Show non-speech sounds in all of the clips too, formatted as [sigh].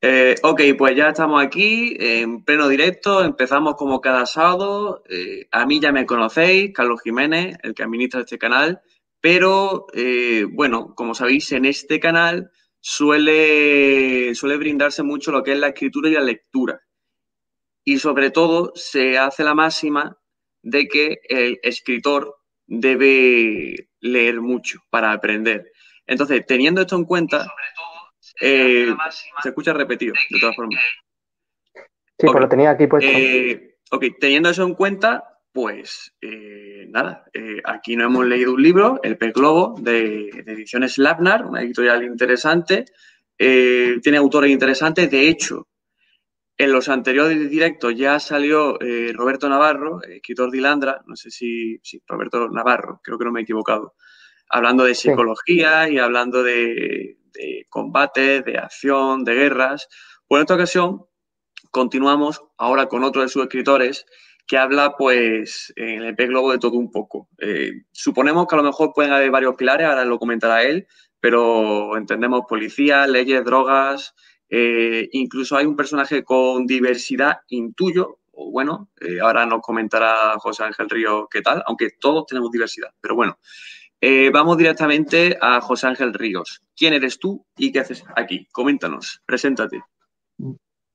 Eh, ok, pues ya estamos aquí en pleno directo, empezamos como cada sábado. Eh, a mí ya me conocéis, Carlos Jiménez, el que administra este canal, pero eh, bueno, como sabéis, en este canal suele, suele brindarse mucho lo que es la escritura y la lectura. Y sobre todo se hace la máxima de que el escritor debe leer mucho para aprender. Entonces, teniendo esto en cuenta, eh, se escucha repetido, de todas formas. Sí, pues lo tenía aquí puesto. Eh, ok, teniendo eso en cuenta, pues eh, nada, aquí no hemos leído un libro, El Pez Globo, de, Ediciones Labnar, una editorial interesante. tiene autores interesantes. De hecho, en los anteriores directos ya salió Roberto Navarro, escritor de Ilandra, no sé si, sí, Roberto Navarro, creo que no me he equivocado, hablando de psicología y hablando de, de combate, de acción, de guerras. Pues en esta ocasión continuamos ahora con otro de sus escritores que habla, pues, en el pez globo de todo un poco. Eh, suponemos que a lo mejor pueden haber varios pilares, ahora lo comentará él, pero entendemos policía, leyes, drogas, eh, incluso hay un personaje con diversidad, intuyo, o bueno, eh, ahora nos comentará José Ángel Río qué tal, aunque todos tenemos diversidad, pero bueno. Eh, vamos directamente a José Ángel Ríos. ¿Quién eres tú y qué haces aquí? Coméntanos, preséntate.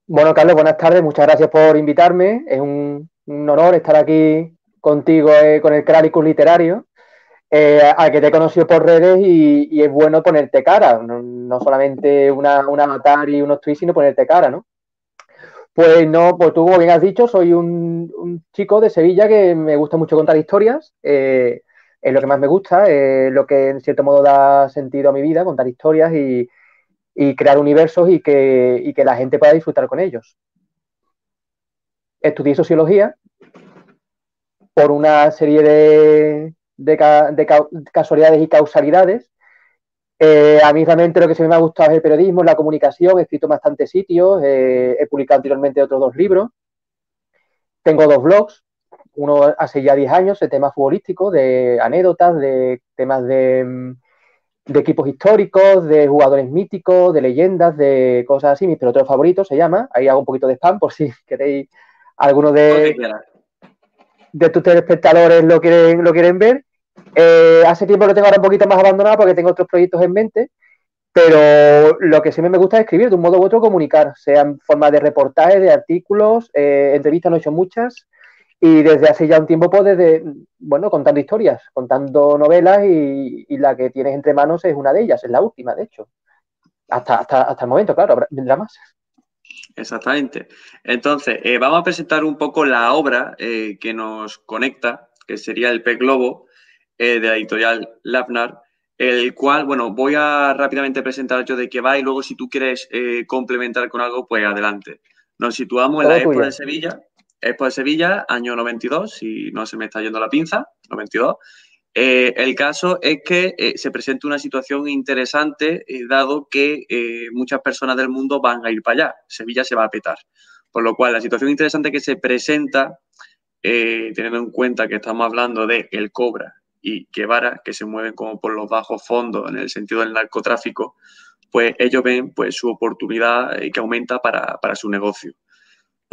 Bueno, Carlos, buenas tardes. Muchas gracias por invitarme. Es un, honor estar aquí contigo eh, con el Crálicus Literario, eh, que te he conocido por redes y, es bueno ponerte cara. No, solamente una, un avatar y unos tweets, sino ponerte cara, ¿no? Pues no, pues tú, como bien has dicho, soy un, chico de Sevilla que me gusta mucho contar historias es lo que más me gusta, es lo que en cierto modo da sentido a mi vida, contar historias y, crear universos y que, que, la gente pueda disfrutar con ellos. Estudié sociología por una serie de, casualidades y causalidades. Eh, a mí realmente lo que se me ha gustado es el periodismo, la comunicación, he escrito en bastantes sitios, eh, he publicado anteriormente otros dos libros. Tengo dos blogs, uno hace ya 10 años de temas futbolísticos, de anécdotas, de temas de, equipos históricos, de jugadores míticos, de leyendas, de cosas así. Mis peloteros favoritos se llama. Ahí hago un poquito de spam por si [laughs] queréis alguno de, de tus telespectadores lo quieren, lo quieren ver. Eh, hace tiempo lo tengo ahora un poquito más abandonado porque tengo otros proyectos en mente, pero lo que siempre me gusta es escribir, de un modo u otro comunicar, sea en forma de reportajes, de artículos, eh, entrevistas no he hecho muchas, y desde hace ya un tiempo, pues desde, bueno, contando historias, contando novelas y, la que tienes entre manos es una de ellas, es la última, de hecho. Hasta, hasta, hasta el momento, claro, vendrá más. Exactamente. Entonces, eh, vamos a presentar un poco la obra eh, que nos conecta, que sería El Pez Globo, eh, de la editorial Lapnar, el cual, bueno, voy a rápidamente presentar yo de qué va y luego si tú quieres complementar con algo, pues adelante. Nos situamos en la época de Sevilla, Expo de Sevilla, año 92, si no se me está yendo la pinza, 92. Eh, el caso es que eh, se presenta una situación interesante, eh, dado que muchas personas del mundo van a ir para allá. Sevilla se va a petar. Por lo cual, la situación interesante que se presenta, teniendo en cuenta que estamos hablando de El Cobra y Guevara, que se mueven como por los bajos fondos en el sentido del narcotráfico, pues ellos ven pues, su oportunidad que aumenta para, para su negocio.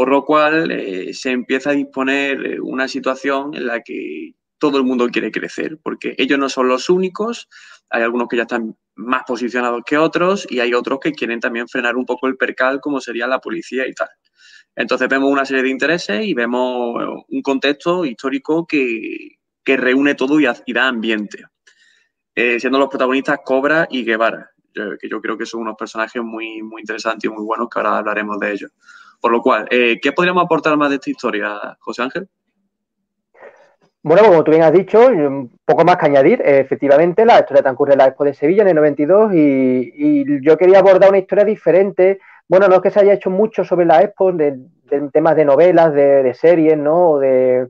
Por lo cual eh, se empieza a disponer eh, una situación en la que todo el mundo quiere crecer, porque ellos no son los únicos, hay algunos que ya están más posicionados que otros y hay otros que quieren también frenar un poco el percal, como sería la policía y tal. Entonces vemos una serie de intereses y vemos un contexto histórico que, reúne todo y, da ambiente. Eh, siendo los protagonistas Cobra y Guevara, que yo creo que son unos personajes muy, muy interesantes y muy buenos que ahora hablaremos de ellos. Por lo cual, eh, ¿qué podríamos aportar más de esta historia, José Ángel? Bueno, como tú bien has dicho, un poco más que añadir. efectivamente, la historia transcurre en la Expo de Sevilla en el 92 y, yo quería abordar una historia diferente. Bueno, no es que se haya hecho mucho sobre la Expo, de, temas de novelas, de, series, ¿no? O de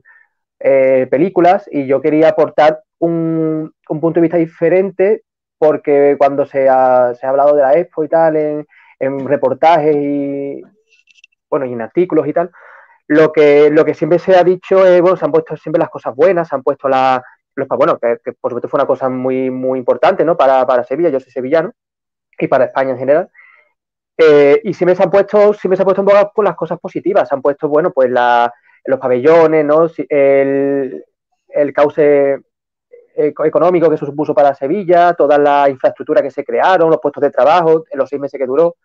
eh, películas, y yo quería aportar un, punto de vista diferente porque cuando se ha, hablado de la Expo y tal en, en reportajes y, bueno, y en artículos y tal, lo que, lo que siempre se ha dicho es, bueno, se han puesto siempre las cosas buenas, se han puesto la, los, bueno, que, por supuesto fue una cosa muy, muy importante, ¿no? Para, Sevilla, yo soy sevillano, y para España en general. Eh, y siempre se han puesto, siempre se han puesto en boga por las cosas positivas. Se han puesto, bueno, pues los pabellones, ¿no? El, el cauce económico que se supuso para Sevilla, toda la infraestructura que se crearon, los puestos de trabajo, en los seis meses que duró.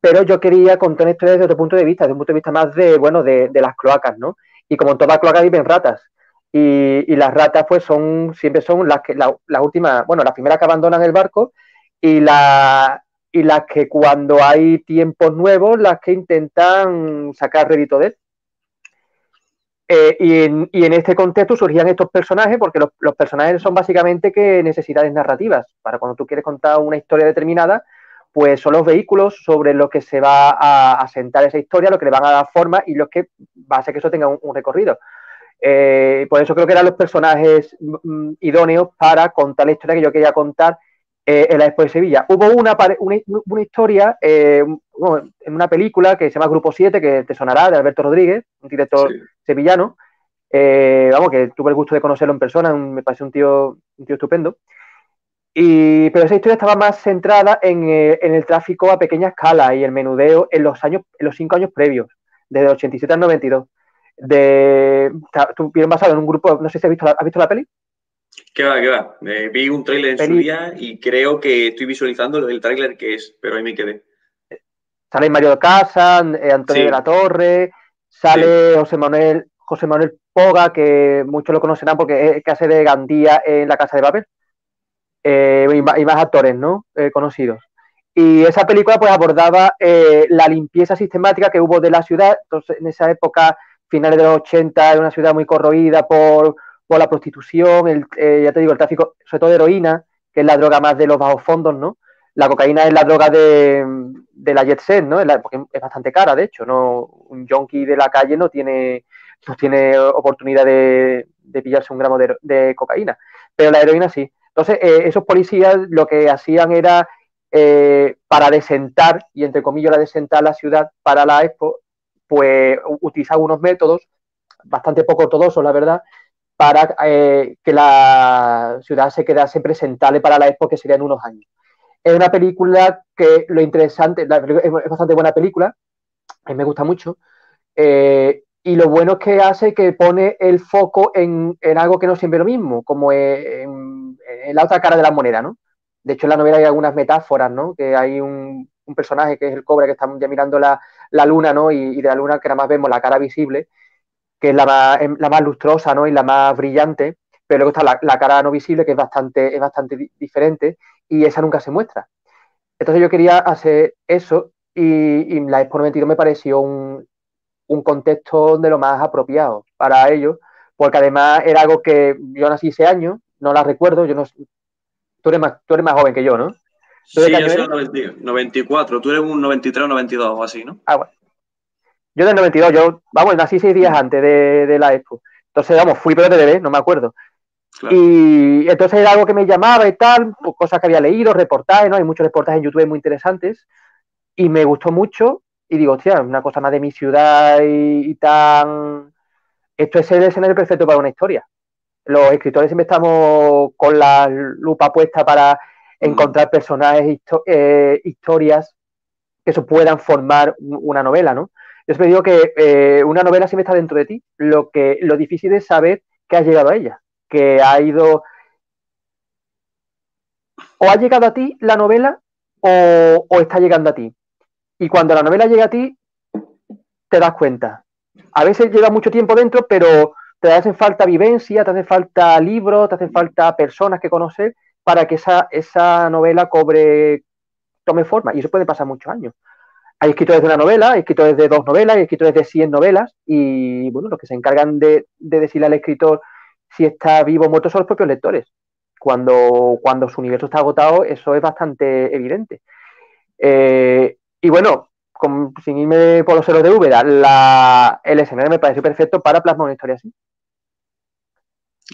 Pero yo quería contar esto desde otro punto de vista, desde un punto de vista más de, bueno, de, las cloacas, ¿no? Y como en todas cloacas viven ratas. Y, las ratas, pues, son, siempre son las que, las últimas, bueno, las primeras que abandonan el barco y, la, y las que cuando hay tiempos nuevos, las que intentan sacar rédito de él. Eh, y, en, este contexto surgían estos personajes, porque los, personajes son básicamente que necesidades narrativas. Para cuando tú quieres contar una historia determinada, pues son los vehículos sobre los que se va a asentar esa historia, lo que le van a dar forma y los que va a hacer que eso tenga un, recorrido. Eh, por eso creo que eran los personajes mm, mm, idóneos para contar la historia que yo quería contar eh, en la Expo de Sevilla. Hubo una, una, historia eh, en una película que se llama Grupo 7, que te sonará, de Alberto Rodríguez, un director sevillano. Vamos, que tuve el gusto de conocerlo en persona, me parece un tío, un tío estupendo. Y, pero esa historia estaba más centrada en, el tráfico a pequeña escala y el menudeo en los años, en los cinco años previos, desde 87 al 92. De, bien basado en un grupo, no sé si has visto has visto la peli. ¿Qué va, qué va? Vi un tráiler en su día y creo que estoy visualizando el tráiler que es, pero ahí me quedé. Sale Mario Casas, eh, Antonio de la Torre, sale José Manuel José Manuel Poga, que muchos lo conocerán porque es que hace de Gandía en La Casa de Papel. Eh, y, más, actores, ¿no? Eh, conocidos. Y esa película pues abordaba la limpieza sistemática que hubo de la ciudad. Entonces, en esa época, finales de los 80, era una ciudad muy corroída por por la prostitución, el, eh, ya te digo, el tráfico, sobre todo de heroína, que es la droga más de los bajos fondos, ¿no? La cocaína es la droga de, la jet set, ¿no? porque es bastante cara, de hecho, ¿no? Un junkie de la calle no tiene, no tiene oportunidad de, pillarse un gramo de, cocaína, pero la heroína sí. Entonces, eh, esos policías lo que hacían era, eh, para desentar, y entre comillas la desentar la ciudad para la expo, pues utilizaban unos métodos bastante poco ortodoxos, la verdad, para eh, que la ciudad se quedase presentable para la Expo, que sería en unos años. Es una película que lo interesante, es bastante buena película, a mí me gusta mucho, y lo bueno es que hace que pone el foco en, algo que no siempre es lo mismo, como en, la otra cara de la moneda, ¿no? De hecho, en la novela hay algunas metáforas, ¿no? Que hay un, personaje que es el cobra que está mirando la, luna, ¿no? Y, de la luna que nada más vemos la cara visible que es la más, em, la más lustrosa ¿no? y la más brillante, pero luego está la, cara no visible, que es bastante, es bastante diferente, y esa nunca se muestra. Entonces yo quería hacer eso y, la Expo 92 me pareció un, contexto de lo más apropiado para ello, porque además era algo que yo nací ese año, no la recuerdo, yo no tú eres más, tú eres más joven que yo, ¿no? Sí, yo soy 94, tú eres un 93 o 92 o así, ¿no? Ah, bueno. Yo del 92, yo, vamos, nací seis días antes de, la expo. Entonces, vamos, fui pero de bebé, no me acuerdo. Y entonces era algo que me llamaba y tal, pues, cosas que había leído, reportajes, ¿no? Hay muchos reportajes en YouTube muy interesantes. Y me gustó mucho. Y digo, hostia, una cosa más de mi ciudad y, tan. Esto es el escenario perfecto para una historia. Los escritores siempre estamos con la lupa puesta para mm. encontrar personajes, eh, historias que se puedan formar una novela, ¿no? Yo siempre digo que eh, una novela siempre está dentro de ti. Lo, que, lo difícil es saber que has llegado a ella, que ha ido... O ha llegado a ti la novela o, está llegando a ti. Y cuando la novela llega a ti, te das cuenta. A veces lleva mucho tiempo dentro, pero te hacen falta vivencia, te hace falta libros, te hacen falta personas que conocer para que esa, esa novela cobre, tome forma. Y eso puede pasar muchos años hay escritores de una novela, hay escritores de dos novelas, hay escritores de 100 novelas y, bueno, los que se encargan de, decirle al escritor si está vivo o muerto son los propios lectores. Cuando, cuando su universo está agotado, eso es bastante evidente. Eh, y bueno, sin irme por los ceros de Úbeda, la, el escenario me parece perfecto para plasmar una historia así.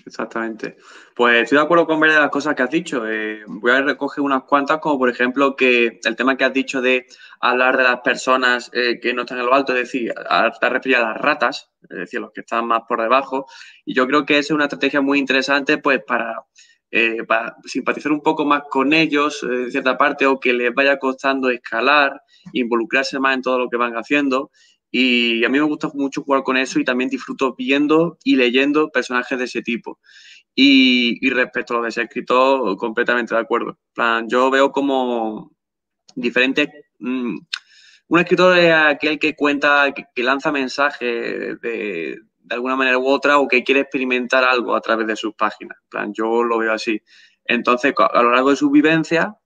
Exactamente. Pues estoy de acuerdo con varias de las cosas que has dicho. Eh, voy a recoger unas cuantas, como por ejemplo que el tema que has dicho de hablar de las personas eh, que no están en lo alto, es decir, te refieres a las ratas, es decir, los que están más por debajo. Y yo creo que es una estrategia muy interesante, pues, para eh, para simpatizar un poco más con ellos en cierta parte o que les vaya costando escalar, involucrarse más en todo lo que van haciendo. Y a mí me gusta mucho jugar con eso y también disfruto viendo y leyendo personajes de ese tipo. Y, respecto a lo de ser escritor, completamente de acuerdo. plan, yo veo como diferentes... Mm, un escritor es aquel que cuenta, que, lanza mensajes de, alguna manera u otra o que quiere experimentar algo a través de sus páginas. plan, yo lo veo así. Entonces, a lo largo de su vivencia,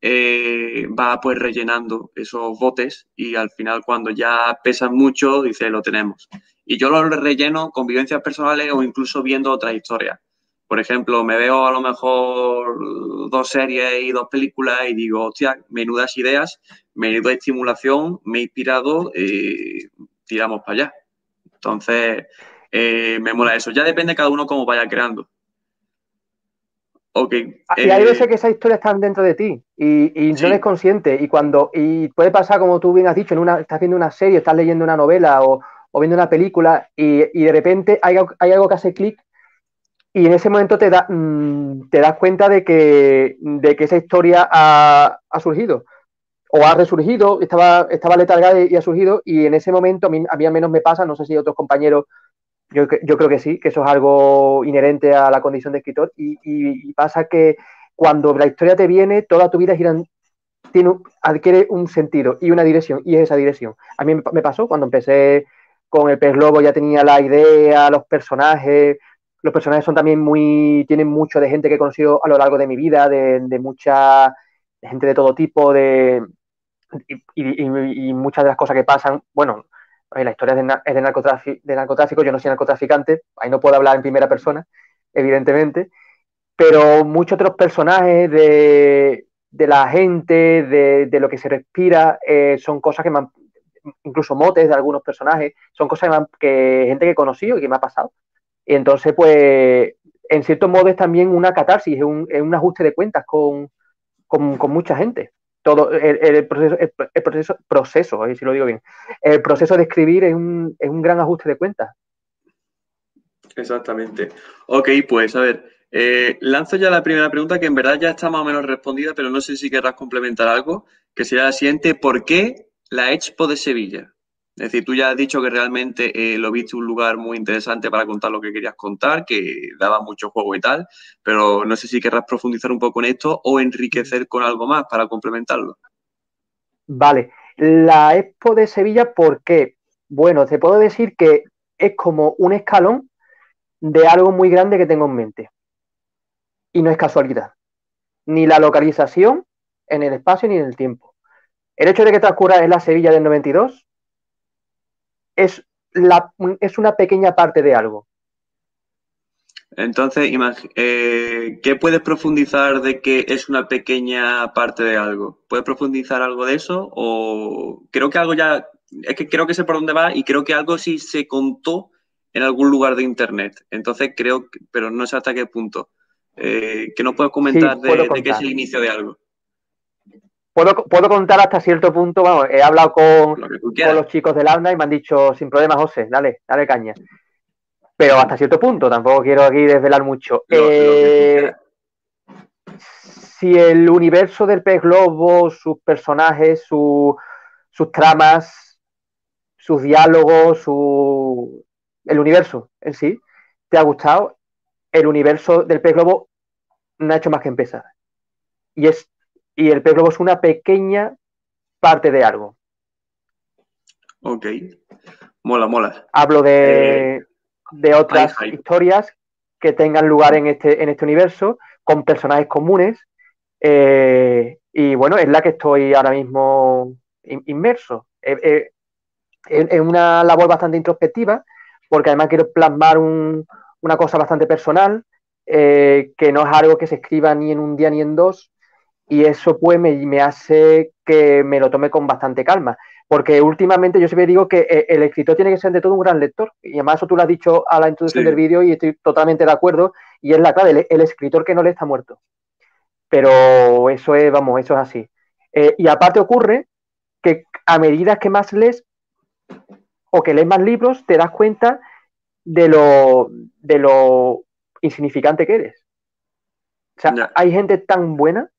eh, va pues rellenando esos botes y al final cuando ya pesan mucho, dice, lo tenemos. Y yo lo relleno con vivencias personales o incluso viendo otras historias. Por ejemplo, me veo a lo mejor dos series y dos películas y digo, hostia, menudas ideas, menuda estimulación, me he inspirado, eh, tiramos para allá. Entonces, eh, me mola eso. Ya depende cada uno cómo vaya creando. Ok. y hay veces que esas historias están dentro de ti y, no eres consciente. Y cuando y puede pasar, como tú bien has dicho, en una, estás viendo una serie, estás leyendo una novela o, viendo una película y, de repente hay, algo que hace clic y en ese momento te, da, mm, te das cuenta de que, de que esa historia ha, surgido o ha resurgido, estaba, estaba letargada y ha surgido y en ese momento a mí, al menos me pasa, no sé si otros compañeros yo, creo que sí, que eso es algo inherente a la condición de escritor y, pasa que cuando la historia te viene, toda tu vida tiene, adquiere un sentido y una dirección y es esa dirección. A mí me pasó cuando empecé con el pez globo, ya tenía la idea, los personajes, los personajes son también muy, tienen mucho de gente que he conocido a lo largo de mi vida, de, mucha gente de todo tipo, de, y, muchas de las cosas que pasan, bueno, la historia es de, narcotráfico, yo no soy narcotraficante, ahí no puedo hablar en primera persona, evidentemente, pero muchos otros personajes de, la gente, de, lo que se respira, eh, son cosas que me han, incluso motes de algunos personajes, son cosas que, gente que he conocido y que me ha pasado. Y entonces, pues, en cierto modo es también una catarsis, es un, ajuste de cuentas con mucha gente todo el, proceso, el, proceso, proceso si lo digo bien, el proceso de escribir es un, es un gran ajuste de cuentas. Exactamente. Ok, pues a ver, eh, lanzo ya la primera pregunta que en verdad ya está más o menos respondida, pero no sé si querrás complementar algo, que sería la siguiente, ¿por qué la Expo de Sevilla? Es decir, tú ya has dicho que realmente eh, lo viste un lugar muy interesante para contar lo que querías contar, que daba mucho juego y tal, pero no sé si querrás profundizar un poco en esto o enriquecer con algo más para complementarlo. Vale, la Expo de Sevilla, ¿por qué? Bueno, te puedo decir que es como un escalón de algo muy grande que tengo en mente. Y no es casualidad. Ni la localización en el espacio ni en el tiempo. El hecho de que transcurra en la Sevilla del 92 es, la, es una pequeña parte de algo. Entonces, eh, ¿qué puedes profundizar de que es una pequeña parte de algo? ¿Puedes profundizar algo de eso? O creo que algo ya, es que creo que sé por dónde va y creo que algo sí se contó en algún lugar de internet. Entonces creo, pero no sé hasta qué punto. Eh, ¿Qué nos puedes comentar de, de, qué es el inicio de algo? Puedo, contar hasta cierto punto, vamos, he hablado con, los chicos del AUNA y me han dicho, sin problema, José, dale, dale caña. Pero hasta cierto punto, tampoco quiero aquí desvelar mucho. Eh, si el universo del pez globo, sus personajes, sus tramas, sus diálogos, su, el universo en sí, te ha gustado, el universo del pez globo no ha hecho más que empezar. Y es y el pez globo es una pequeña parte de algo. Ok. Mola, mola. Hablo de, eh, otras historias que tengan lugar en este, en este universo, con personajes comunes. Eh, y bueno, es la que estoy ahora mismo inmerso. Es una labor bastante introspectiva, porque además quiero plasmar una cosa bastante personal, eh, que no es algo que se escriba ni en un día ni en dos, y eso pues me, hace que me lo tome con bastante calma. Porque últimamente yo siempre digo que eh, el escritor tiene que ser de todo un gran lector. Y además eso tú lo has dicho a la introducción del vídeo y estoy totalmente de acuerdo. Y es la clave, el, escritor que no le está muerto. Pero eso es, vamos, eso es así. Eh, y aparte ocurre que a medida que más lees o que lees más libros, te das cuenta de lo, de lo insignificante que eres. O sea, hay gente tan buena,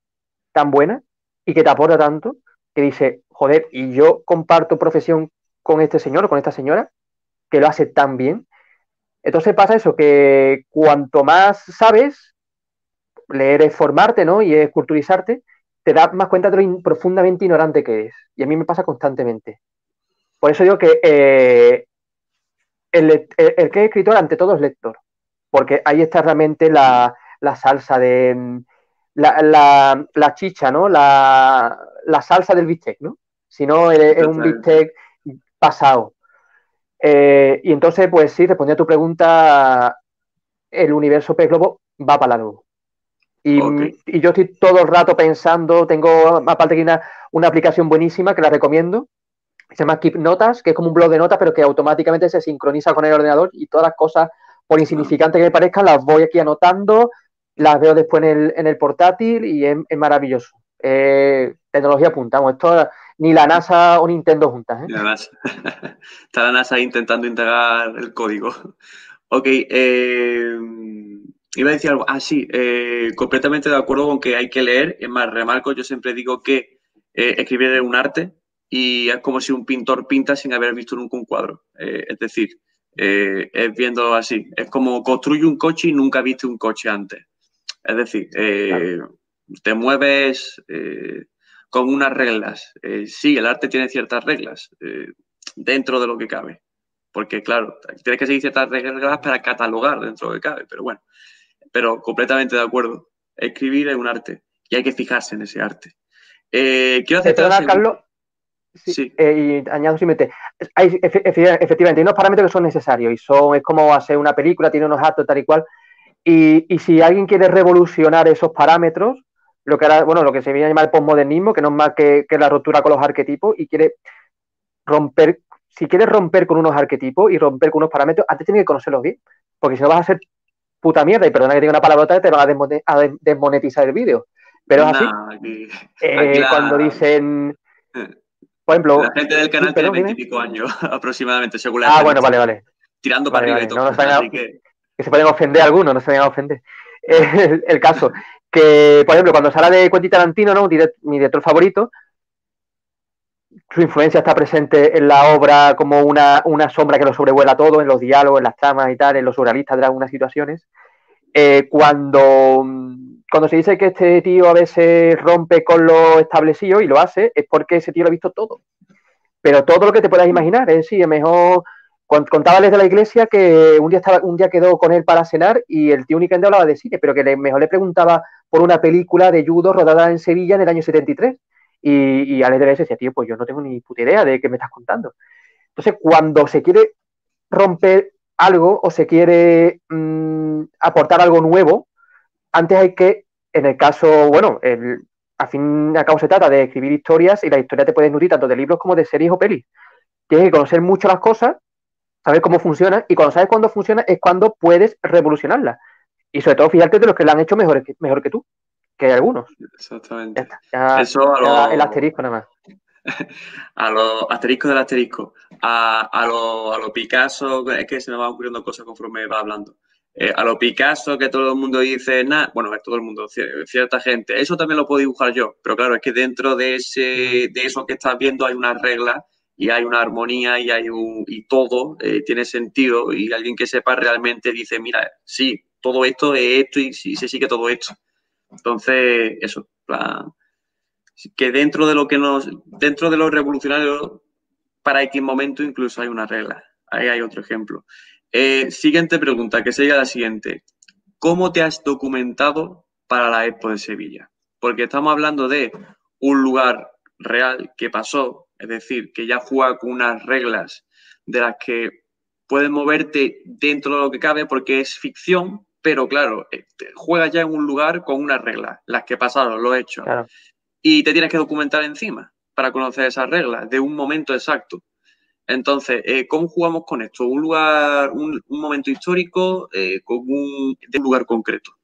tan buena, y que te aporta tanto, que dice, joder, y yo comparto profesión con este señor o con esta señora, que lo hace tan bien. Entonces pasa eso, que cuanto más sabes, leer es formarte, ¿no? Y es culturizarte, te das más cuenta de lo profundamente ignorante que eres. Y a mí me pasa constantemente. Por eso digo que eh, el, que es escritor ante todo es lector, porque ahí está realmente la, salsa de la, la, chicha, ¿no? La, salsa del bistec, ¿no? Si no, es, un bistec pasado. Eh, y entonces, pues sí, respondiendo a tu pregunta, el universo pez globo va para largo. Y, y, yo estoy todo el rato pensando, tengo aparte que una, una aplicación buenísima que la recomiendo, se llama Keep Notas, que es como un blog de notas, pero que automáticamente se sincroniza con el ordenador y todas las cosas, por insignificantes que me parezcan, las voy aquí anotando, las veo después en el, en el portátil y es, maravilloso. Eh, tecnología apuntamos, esto ni la NASA o Nintendo juntas. ¿eh? [laughs] Está la NASA intentando integrar el código. [laughs] Ok, eh, iba a decir algo. Ah, sí, completamente de acuerdo con que hay que leer. Es más, remarco, yo siempre digo que escribir es un arte y es como si un pintor pinta sin haber visto nunca un cuadro. Eh, es decir, eh, es viendo así. Es como construye un coche y nunca viste un coche antes. Es decir, eh, te mueves con unas reglas. sí, el arte tiene ciertas reglas dentro de lo que cabe. Porque, claro, tienes que seguir ciertas reglas para catalogar dentro de lo que cabe. Pero bueno, pero completamente de acuerdo. Escribir es un arte y hay que fijarse en ese arte. quiero hacer Carlos, Sí, eh, y añado simplemente, hay, efectivamente, hay unos parámetros que son necesarios y son, es como hacer una película, tiene unos actos tal y cual. Y, y si alguien quiere revolucionar esos parámetros, lo que era, bueno, lo que se viene a llamar el postmodernismo, que no es más que, que, la ruptura con los arquetipos, y quiere romper, si quieres romper con unos arquetipos y romper con unos parámetros, antes tienes que conocerlos bien, porque si no vas a ser puta mierda, y perdona que diga una palabrota, te van a, desmonetizar el vídeo. Pero es así. Eh, [laughs] cuando dicen eh. Por ejemplo. La gente del canal tiene 20 y pico años [laughs] aproximadamente, según la Ah, bueno, vale, vale. Tirando para arriba y todo. que... se pueden ofender algunos, no se vayan a ofender. [laughs] el, caso, que, por ejemplo, cuando se habla de Quentin Tarantino, ¿no? mi director favorito, su influencia está presente en la obra como una, sombra que lo sobrevuela todo, en los diálogos, en las tramas y tal, en los surrealistas de algunas situaciones. Eh, cuando cuando se dice que este tío a veces rompe con lo establecido y lo hace, es porque ese tío lo ha visto todo. Pero todo lo que te puedas imaginar, es decir, mejor contábales de la iglesia que un día un día quedó con él para cenar y el tío únicamente hablaba de cine, pero que mejor le preguntaba por una película de judo rodada en Sevilla en el año 73. Y, y Alex de decía, tío, pues yo no tengo ni puta idea de qué me estás contando. Entonces, cuando se quiere romper algo o se quiere mm, aportar algo nuevo, antes hay que, en el caso, bueno, el, a fin y al cabo se trata de escribir historias y la historia te puede nutrir tanto de libros como de series o pelis. Tienes que conocer mucho las cosas, saber cómo funcionan y cuando sabes cuándo funciona es cuando puedes revolucionarlas. Y sobre todo fijarte de los que la han hecho mejor que, mejor que tú, que hay algunos. Exactamente. Eso a el asterisco nada más. [laughs] A los asteriscos del asterisco, a, a los a lo Picasso, es que se me van ocurriendo cosas conforme va hablando. Eh, a lo Picasso, que todo el mundo dice, nada, bueno, es todo el mundo, cierta gente, eso también lo puedo dibujar yo, pero claro, es que dentro de, ese, de eso que estás viendo hay una regla y hay una armonía y hay un, y todo eh, tiene sentido y alguien que sepa realmente dice, mira, sí, todo esto es esto y, sí, se sigue todo esto. Entonces, eso, que dentro de lo que nos, dentro de lo revolucionario, para X momento incluso hay una regla. Ahí hay otro ejemplo. Eh, siguiente pregunta, que sería la siguiente. ¿Cómo te has documentado para la Expo de Sevilla? Porque estamos hablando de un lugar real que pasó, es decir, que ya juega con unas reglas de las que puedes moverte dentro de lo que cabe porque es ficción, pero claro, eh, juegas ya en un lugar con unas reglas, las que pasaron, lo hechos. Y te tienes que documentar encima para conocer esas reglas de un momento exacto. Entonces, eh, ¿cómo jugamos con esto? ¿Un lugar, un, momento histórico eh, con un, de un lugar concreto?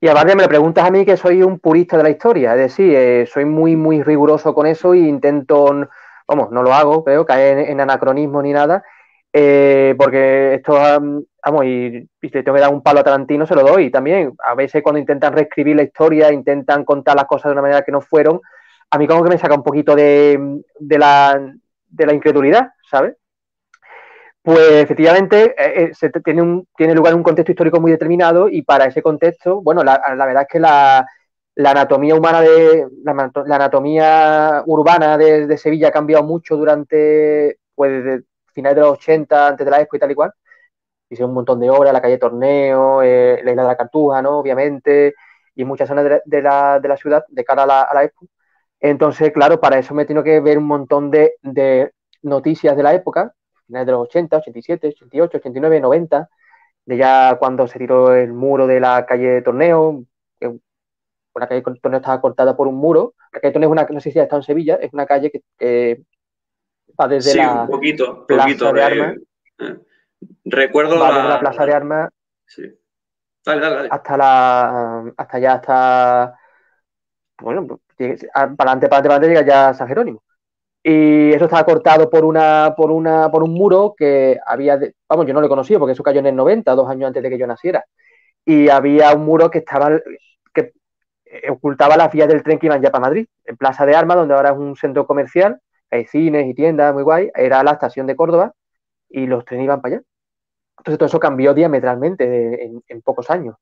Y aparte me preguntas a mí que soy un purista de la historia, es decir, eh, soy muy, muy riguroso con eso e intento, vamos, no lo hago, creo, caer en, anacronismo ni nada, porque estos vamos, y, y te tengo que dar un palo a Tarantino, se lo doy también. A veces cuando intentan reescribir la historia, intentan contar las cosas de una manera que no fueron, a mí como que me saca un poquito de, de, la, de la incredulidad, ¿sabes? Pues efectivamente eh, eh, tiene, un, tiene lugar un contexto histórico muy determinado y para ese contexto, bueno, la, verdad es que la, anatomía humana de la, anatomía urbana de, Sevilla ha cambiado mucho durante pues desde finales de los 80, antes de la Expo y tal y cual. Un montón de obras, la calle Torneo, eh, la isla de la Cartuja, ¿no? Obviamente, y muchas zonas de, la, de la, ciudad de cara a la, a Expo. Entonces, claro, para eso me tengo que ver un montón de noticias de la época, finales de los 80, 87, 88, 89, 90, de ya cuando se tiró el muro de la calle Torneo, que la calle Torneo estaba cortada por un muro. La calle Torneo es una, no sé si ha estado en Sevilla, es una calle que, que va desde sí, la un poquito, Plaza poquito, de Armas. Eh, recuerdo va la... desde la Plaza de Armas sí. dale, dale, dale. hasta la hasta allá hasta bueno pues, para adelante, para adelante, para adelante llega ya San Jerónimo. Y eso estaba cortado por una, por una, por un muro que había, de, vamos, yo no lo he conocido porque eso cayó en el 90, dos años antes de que yo naciera. Y había un muro que estaba, que ocultaba las vías del tren que iban ya para Madrid. En Plaza de Armas, donde ahora es un centro comercial, hay cines y tiendas muy guay, era la estación de Córdoba y los trenes iban para allá. Entonces todo eso cambió diametralmente en, en, pocos años.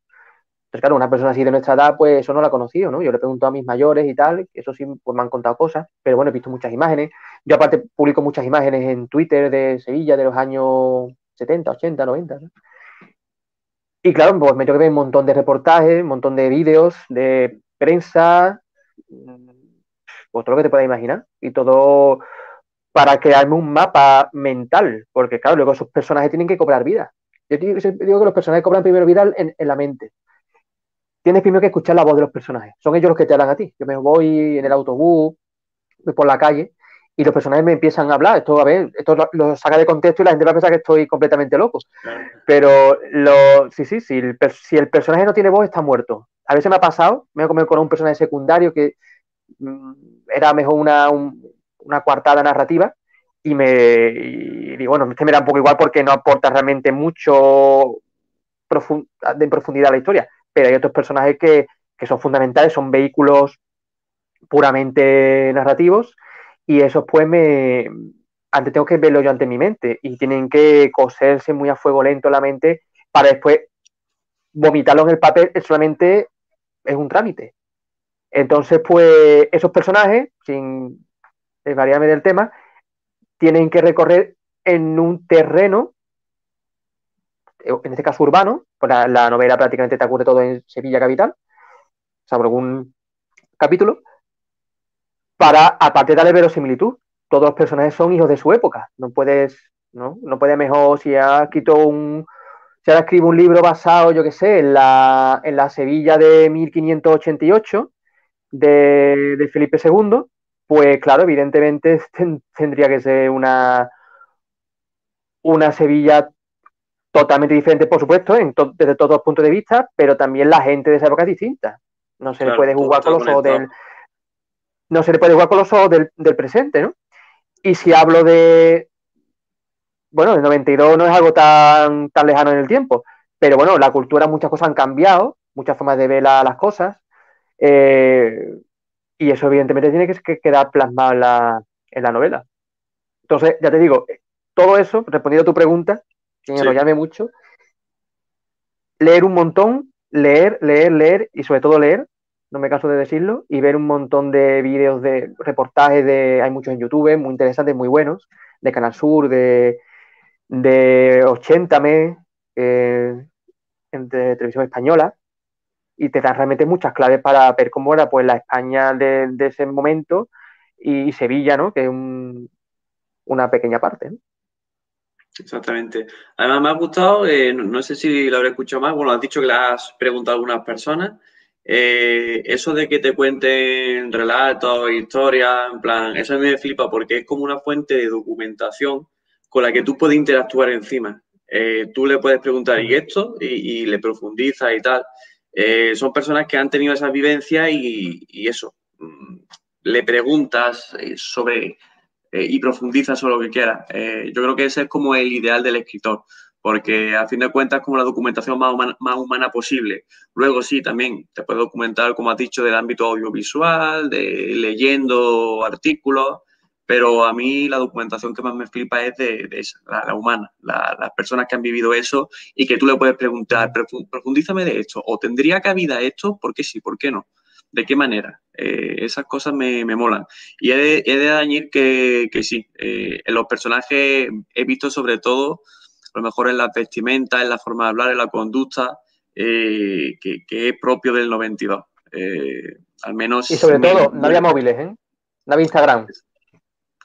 Entonces, claro, una persona así de nuestra edad, pues eso no la ha conocido, ¿no? Yo le pregunto a mis mayores y tal, eso sí, pues me han contado cosas, pero bueno, he visto muchas imágenes. Yo aparte publico muchas imágenes en Twitter de Sevilla de los años 70, 80, 90, ¿no? Y claro, pues me tengo que ver un montón de reportajes, un montón de vídeos, de prensa, pues todo lo que te puedas imaginar. Y todo para crearme un mapa mental, porque claro, luego esos personajes tienen que cobrar vida. Yo digo que los personajes cobran primero vida en la mente tienes primero que escuchar la voz de los personajes. Son ellos los que te hablan a ti. Yo me voy en el autobús, voy por la calle y los personajes me empiezan a hablar. Esto, a ver, esto lo, saca de contexto y la gente va a pensar que estoy completamente loco. Pero sí, sí, sí, si el personaje no tiene voz, está muerto. A veces me ha pasado, me he comido con un personaje secundario que mmm, era mejor una, un, una coartada narrativa y me y digo, bueno, este me da un poco igual porque no aporta realmente mucho profund, de profundidad a la historia hay otros personajes que, que son fundamentales, son vehículos puramente narrativos y esos pues me antes tengo que verlo yo ante mi mente y tienen que coserse muy a fuego lento la mente para después vomitarlo en el papel solamente es un trámite. Entonces pues esos personajes sin variarme del tema tienen que recorrer en un terreno en este caso urbano, pues la, la, novela prácticamente te ocurre todo en Sevilla capital, salvo algún capítulo, para, aparte de darle verosimilitud, todos los personajes son hijos de su época, no puedes, no, no puedes mejor, si ha escrito un, si ahora escribe un libro basado, yo qué sé, en la, en la Sevilla de 1588, de, Felipe II, pues claro, evidentemente [laughs] ten, tendría que ser una, una Sevilla totalmente diferente, por supuesto, en to desde todos los puntos de vista, pero también la gente de esa época es distinta. No se claro, le puede jugar con los ojos del. No se le puede jugar con los ojos del, del, presente, ¿no? Y si hablo de. Bueno, el 92 no es algo tan, tan lejano en el tiempo, pero bueno, la cultura, muchas cosas han cambiado, muchas formas de ver la, las cosas, eh, y eso evidentemente tiene que quedar plasmado en la, en la novela. Entonces, ya te digo, todo eso, respondiendo a tu pregunta, sin sí. enrollarme mucho, leer un montón, leer, leer, leer y sobre todo leer, no me canso de decirlo, y ver un montón de vídeos de reportajes, de, hay muchos en YouTube, muy interesantes, muy buenos, de Canal Sur, de, de 80me, eh, de televisión española, y te dan realmente muchas claves para ver cómo era pues la España de, de ese momento y Sevilla, ¿no? Que es un, una pequeña parte. ¿no? Exactamente. Además, me ha gustado, eh, no, no, sé si lo habré escuchado más, bueno, has dicho que le has preguntado a algunas personas, eh, eso de que te cuenten relatos, historias, en plan, eso a mí me flipa porque es como una fuente de documentación con la que tú puedes interactuar encima. Eh, tú le puedes preguntar, ¿y esto? Y, y le profundiza y tal. Son personas que han tenido esa vivencia y, y eso, mm, le preguntas sobre eh, y profundiza sobre lo que quiera. Eh, yo creo que ese es como el ideal del escritor, porque a fin de cuentas como la documentación más humana, más humana posible. Luego sí, también te puedes documentar, como has dicho, del ámbito audiovisual, de leyendo artículos, pero a mí la documentación que más me flipa es de, esa, la, humana, las personas que han vivido eso y que tú le puedes preguntar, profundízame de esto, o tendría cabida esto, ¿por qué sí, por qué no? ¿De qué manera? Eh, esas cosas me, molan. Y he de, añadir que, sí, eh, en los personajes he visto sobre todo, a lo mejor en la vestimenta, en la forma de hablar, en la conducta, eh, que, es propio del 92. al menos... Y sobre todo, no había móviles, ¿eh? No había Instagram.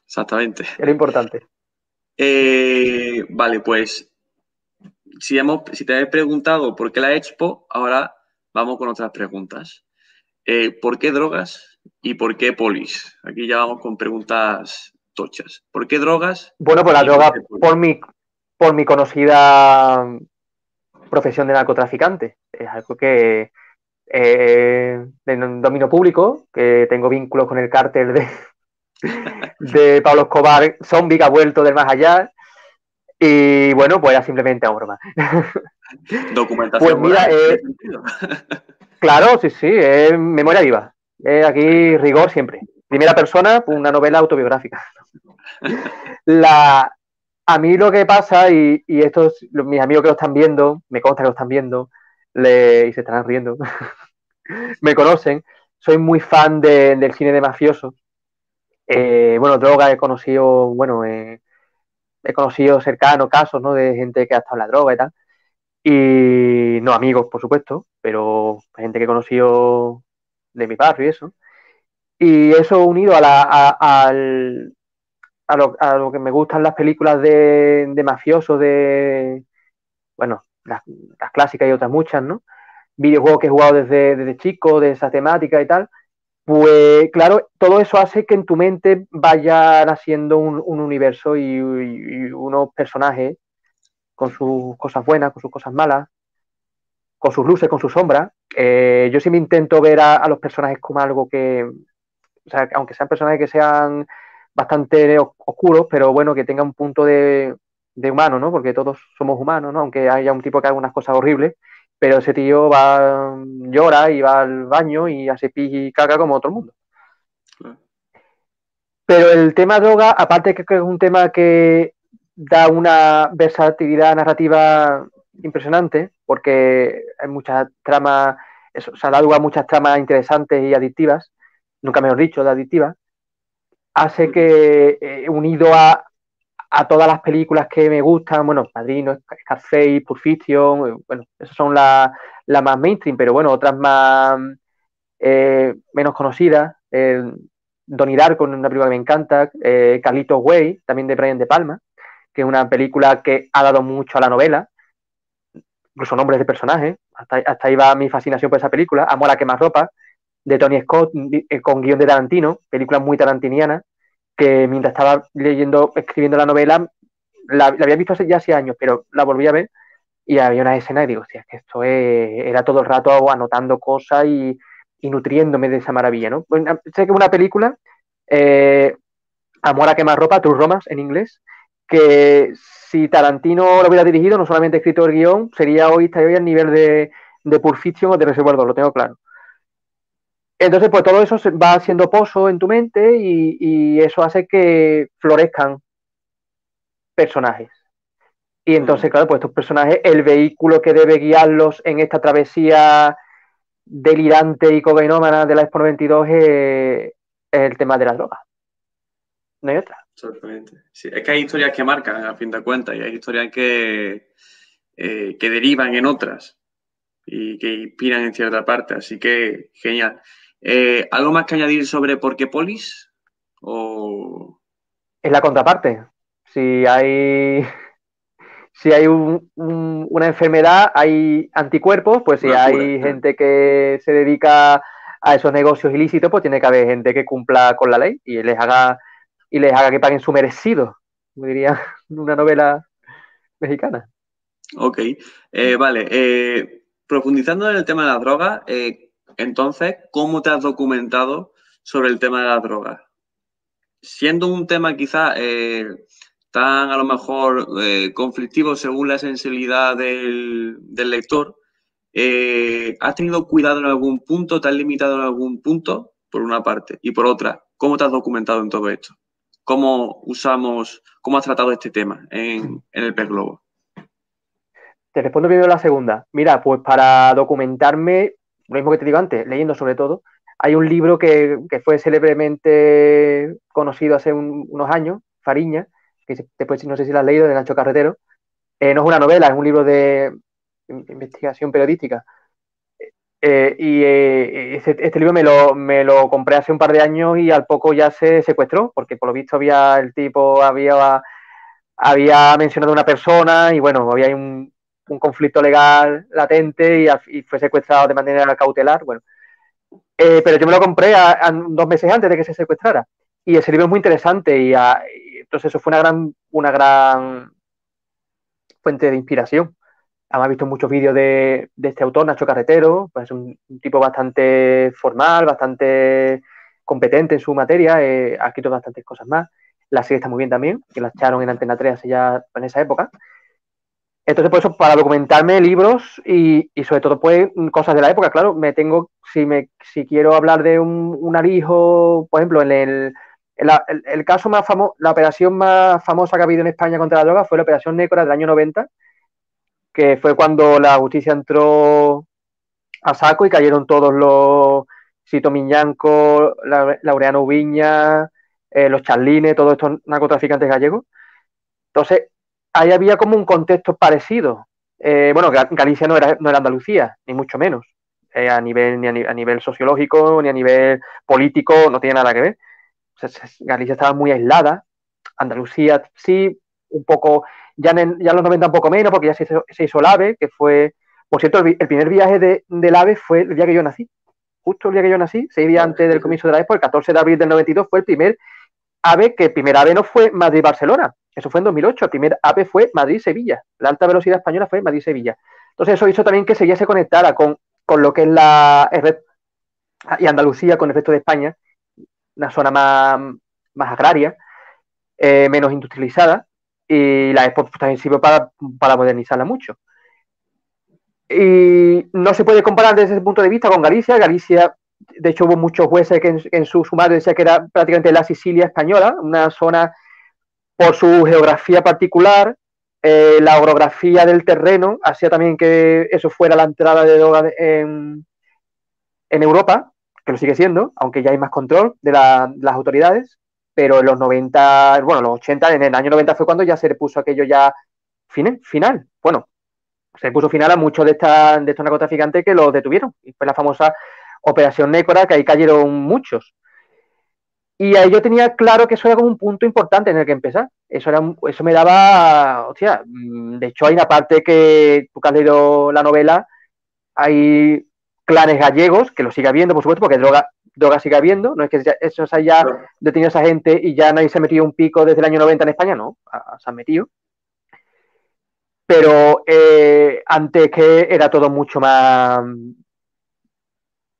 Exactamente. Era importante. Vale, pues si, hemos, si te he preguntado por qué la Expo, ahora vamos con otras preguntas. Eh, ¿Por qué drogas y por qué polis? Aquí ya vamos con preguntas tochas. ¿Por qué drogas? Bueno, pues la droga por, mi, por mi conocida profesión de narcotraficante. Es algo que eh, de dominio público, que tengo vínculos con el cártel de, [laughs] de Pablo Escobar, zombie que ha vuelto del más allá. Y bueno, pues era simplemente una broma. [laughs] Documentación. Pues mira, eh, [laughs] claro, sí, sí, es memoria viva. aquí rigor siempre. Primera persona, una novela autobiográfica. [laughs] La, a mí lo que pasa, y, y estos, mis amigos que lo están viendo, me consta que lo están viendo, y se están riendo, [laughs] me conocen, soy muy fan del cine de mafiosos eh, bueno, droga he conocido, bueno, eh, he conocido cercanos casos, ¿no? De gente que ha estado en la droga y tal. Y no amigos, por supuesto, pero gente que he conocido de mi barrio y eso. Y eso unido a, la, a, a, lo, a lo, que me gustan las películas de, de mafiosos, de, bueno, las, clásicas y otras muchas, ¿no? Videojuegos que he jugado desde, desde chico, de esa temática y tal pues claro, todo eso hace que en tu mente vayan haciendo un, universo y, unos personajes con sus cosas buenas, con sus cosas malas, con sus luces, con sus sombras. Eh, yo sí me intento ver a, los personajes como algo que, o sea, aunque sean personajes que sean bastante oscuros, pero bueno, que tengan un punto de, de humano, ¿no? Porque todos somos humanos, ¿no? Aunque haya un tipo que haga unas cosas horribles, pero ese tío va, llora y va al baño y hace pis y caca como todo el mundo. Pero el tema droga, aparte que es un tema que da una versatilidad narrativa impresionante, porque hay muchas tramas, o sea, da a muchas tramas interesantes y adictivas, nunca mejor dicho, de adictivas, hace que, eh, unido a, a todas las películas que me gustan, bueno, Padrino, Scarface, Pulp Fiction, eh, bueno, esas son las más mainstream, pero bueno, otras más eh, menos conocidas, eh, Donnie Darko, una película que me encanta, eh, Carlitos Way, también de Brian De Palma, que es una película que ha dado mucho a la novela, incluso nombres de personajes, hasta, hasta ahí va mi fascinación por esa película, Amor a quemar ropa, de Tony Scott, con guion de Tarantino, película muy tarantiniana, que mientras estaba leyendo, escribiendo la novela, la, había visto hace, ya hace años, pero la volví a ver y había una escena y digo, hostia, es que esto era todo el rato anotando cosas y, nutriéndome de esa maravilla, ¿no? Bueno, sé que una película, eh, Amor a quemar ropa, True Romance en inglés, que si Tarantino lo hubiera dirigido, no solamente escrito el guion, sería hoy, estaría hoy al nivel de, de Pulp Fiction o de Reservoir lo tengo claro. Entonces, pues todo eso va haciendo pozo en tu mente y, eso hace que florezcan personajes. Y entonces, claro, pues estos personajes, el vehículo que debe guiarlos en esta travesía delirante y cocainómana de la Expo 92 es, el tema de la droga. No hay otra. Exactamente. es que hay historias que marcan, a fin de cuentas, y hay historias que, eh, que derivan en otras y que inspiran en cierta parte. Así que, genial. Eh, ¿Algo más que añadir sobre por qué polis? O... Es la contraparte. Si hay, [laughs] si hay una enfermedad, hay anticuerpos, pues si hay gente que se dedica a esos negocios ilícitos, pues tiene que haber gente que cumpla con la ley y les haga, y les haga que paguen su merecido, como diría [laughs] una novela mexicana. Ok, eh, vale. Eh, profundizando en el tema de la droga, entonces, ¿cómo te has documentado sobre el tema de la droga? Siendo un tema quizás eh, tan a lo mejor eh, conflictivos según la sensibilidad del, lector, eh, ¿has tenido cuidado en algún punto? ¿Te has limitado en algún punto? Por una parte. Y por otra, ¿cómo te has documentado en todo esto? ¿Cómo usamos, cómo has tratado este tema en, el pez globo? Te respondo primero la segunda. Mira, pues para documentarme, lo mismo que te digo antes, leyendo sobre todo, hay un libro que, fue célebremente conocido hace unos años, Fariña, que después no sé si lo has leído, de Nacho Carretero. Eh, no es una novela, es un libro de investigación periodística. Eh, y eh, este, libro me lo, me lo, compré hace un par de años y al poco ya se secuestró, porque por lo visto había el tipo había, había mencionado a una persona y bueno, había un, un conflicto legal latente y, fue secuestrado de manera cautelar. Bueno, eh, pero yo me lo compré dos meses antes de que se secuestrara. Y ese libro es muy interesante y, entonces eso fue una gran, una gran fuente de inspiración. Además, visto muchos vídeos de, este autor, Nacho Carretero, pues es un, tipo bastante formal, bastante competente en su materia, eh, ha escrito bastantes cosas más. La serie está muy bien también, que la echaron en Antena 3 hace ya en esa época. Entonces, por eso, para documentarme libros y, sobre todo, pues, cosas de la época, claro, me tengo, si me si quiero hablar de un, un arijo, por ejemplo, en el, el, caso más famoso, la operación más famosa que ha habido en España contra la droga fue la operación Nécora del año 90, que fue cuando la justicia entró a saco y cayeron todos los Sito Miñanco, Laureano Viña, eh, los Charlines, todos estos narcotraficantes gallegos. Entonces, ahí había como un contexto parecido. Eh, bueno, Galicia no era, no era Andalucía, ni mucho menos. Eh, a nivel, ni a, nivel sociológico, ni a nivel político, no tiene nada que ver. Galicia estaba muy aislada. Andalucía sí, un poco, ya en, ya los 90 un poco menos, porque ya se hizo, se hizo el AVE, que fue, por cierto, el, primer viaje de, del AVE fue el día que yo nací. Justo el día que yo nací, seis días antes del comienzo de la EXPO, el 14 de abril del 92, fue el primer AVE, que el primer AVE no fue Madrid-Barcelona, eso fue en 2008. El primer AVE fue Madrid-Sevilla. La alta velocidad española fue Madrid-Sevilla. Entonces, eso hizo también que Sevilla se conectara con, lo que es la y Andalucía con el resto de España, una zona más, más agraria, eh, menos industrializada, y la Expo también sirve para, modernizarla mucho. Y no se puede comparar desde ese punto de vista con Galicia. Galicia, de hecho, hubo muchos jueces que en, su sumario decía que era prácticamente la Sicilia española, una zona por su geografía particular, eh, la orografía del terreno hacía también que eso fuera la entrada de droga en, Europa, que lo sigue siendo, aunque ya hay más control de, las autoridades, pero en los 90, bueno, los 80, en el año 90 fue cuando ya se le puso aquello ya final. Bueno, se puso final a muchos de, esta, de estos narcotraficantes que los detuvieron. Y fue la famosa Operación Nécora, que ahí cayeron muchos. Y ahí yo tenía claro que eso era como un punto importante en el que empezar. Eso, era, eso me daba, hostia, mm, de hecho hay una parte que tú que has leído la novela, hay clanes gallegos, que lo sigue habiendo, por supuesto, porque droga, droga sigue habiendo, no es que eso se haya detenido esa gente y ya nadie se ha metido un pico desde el año 90 en España, no, se han metido. Pero eh, antes que era todo mucho más,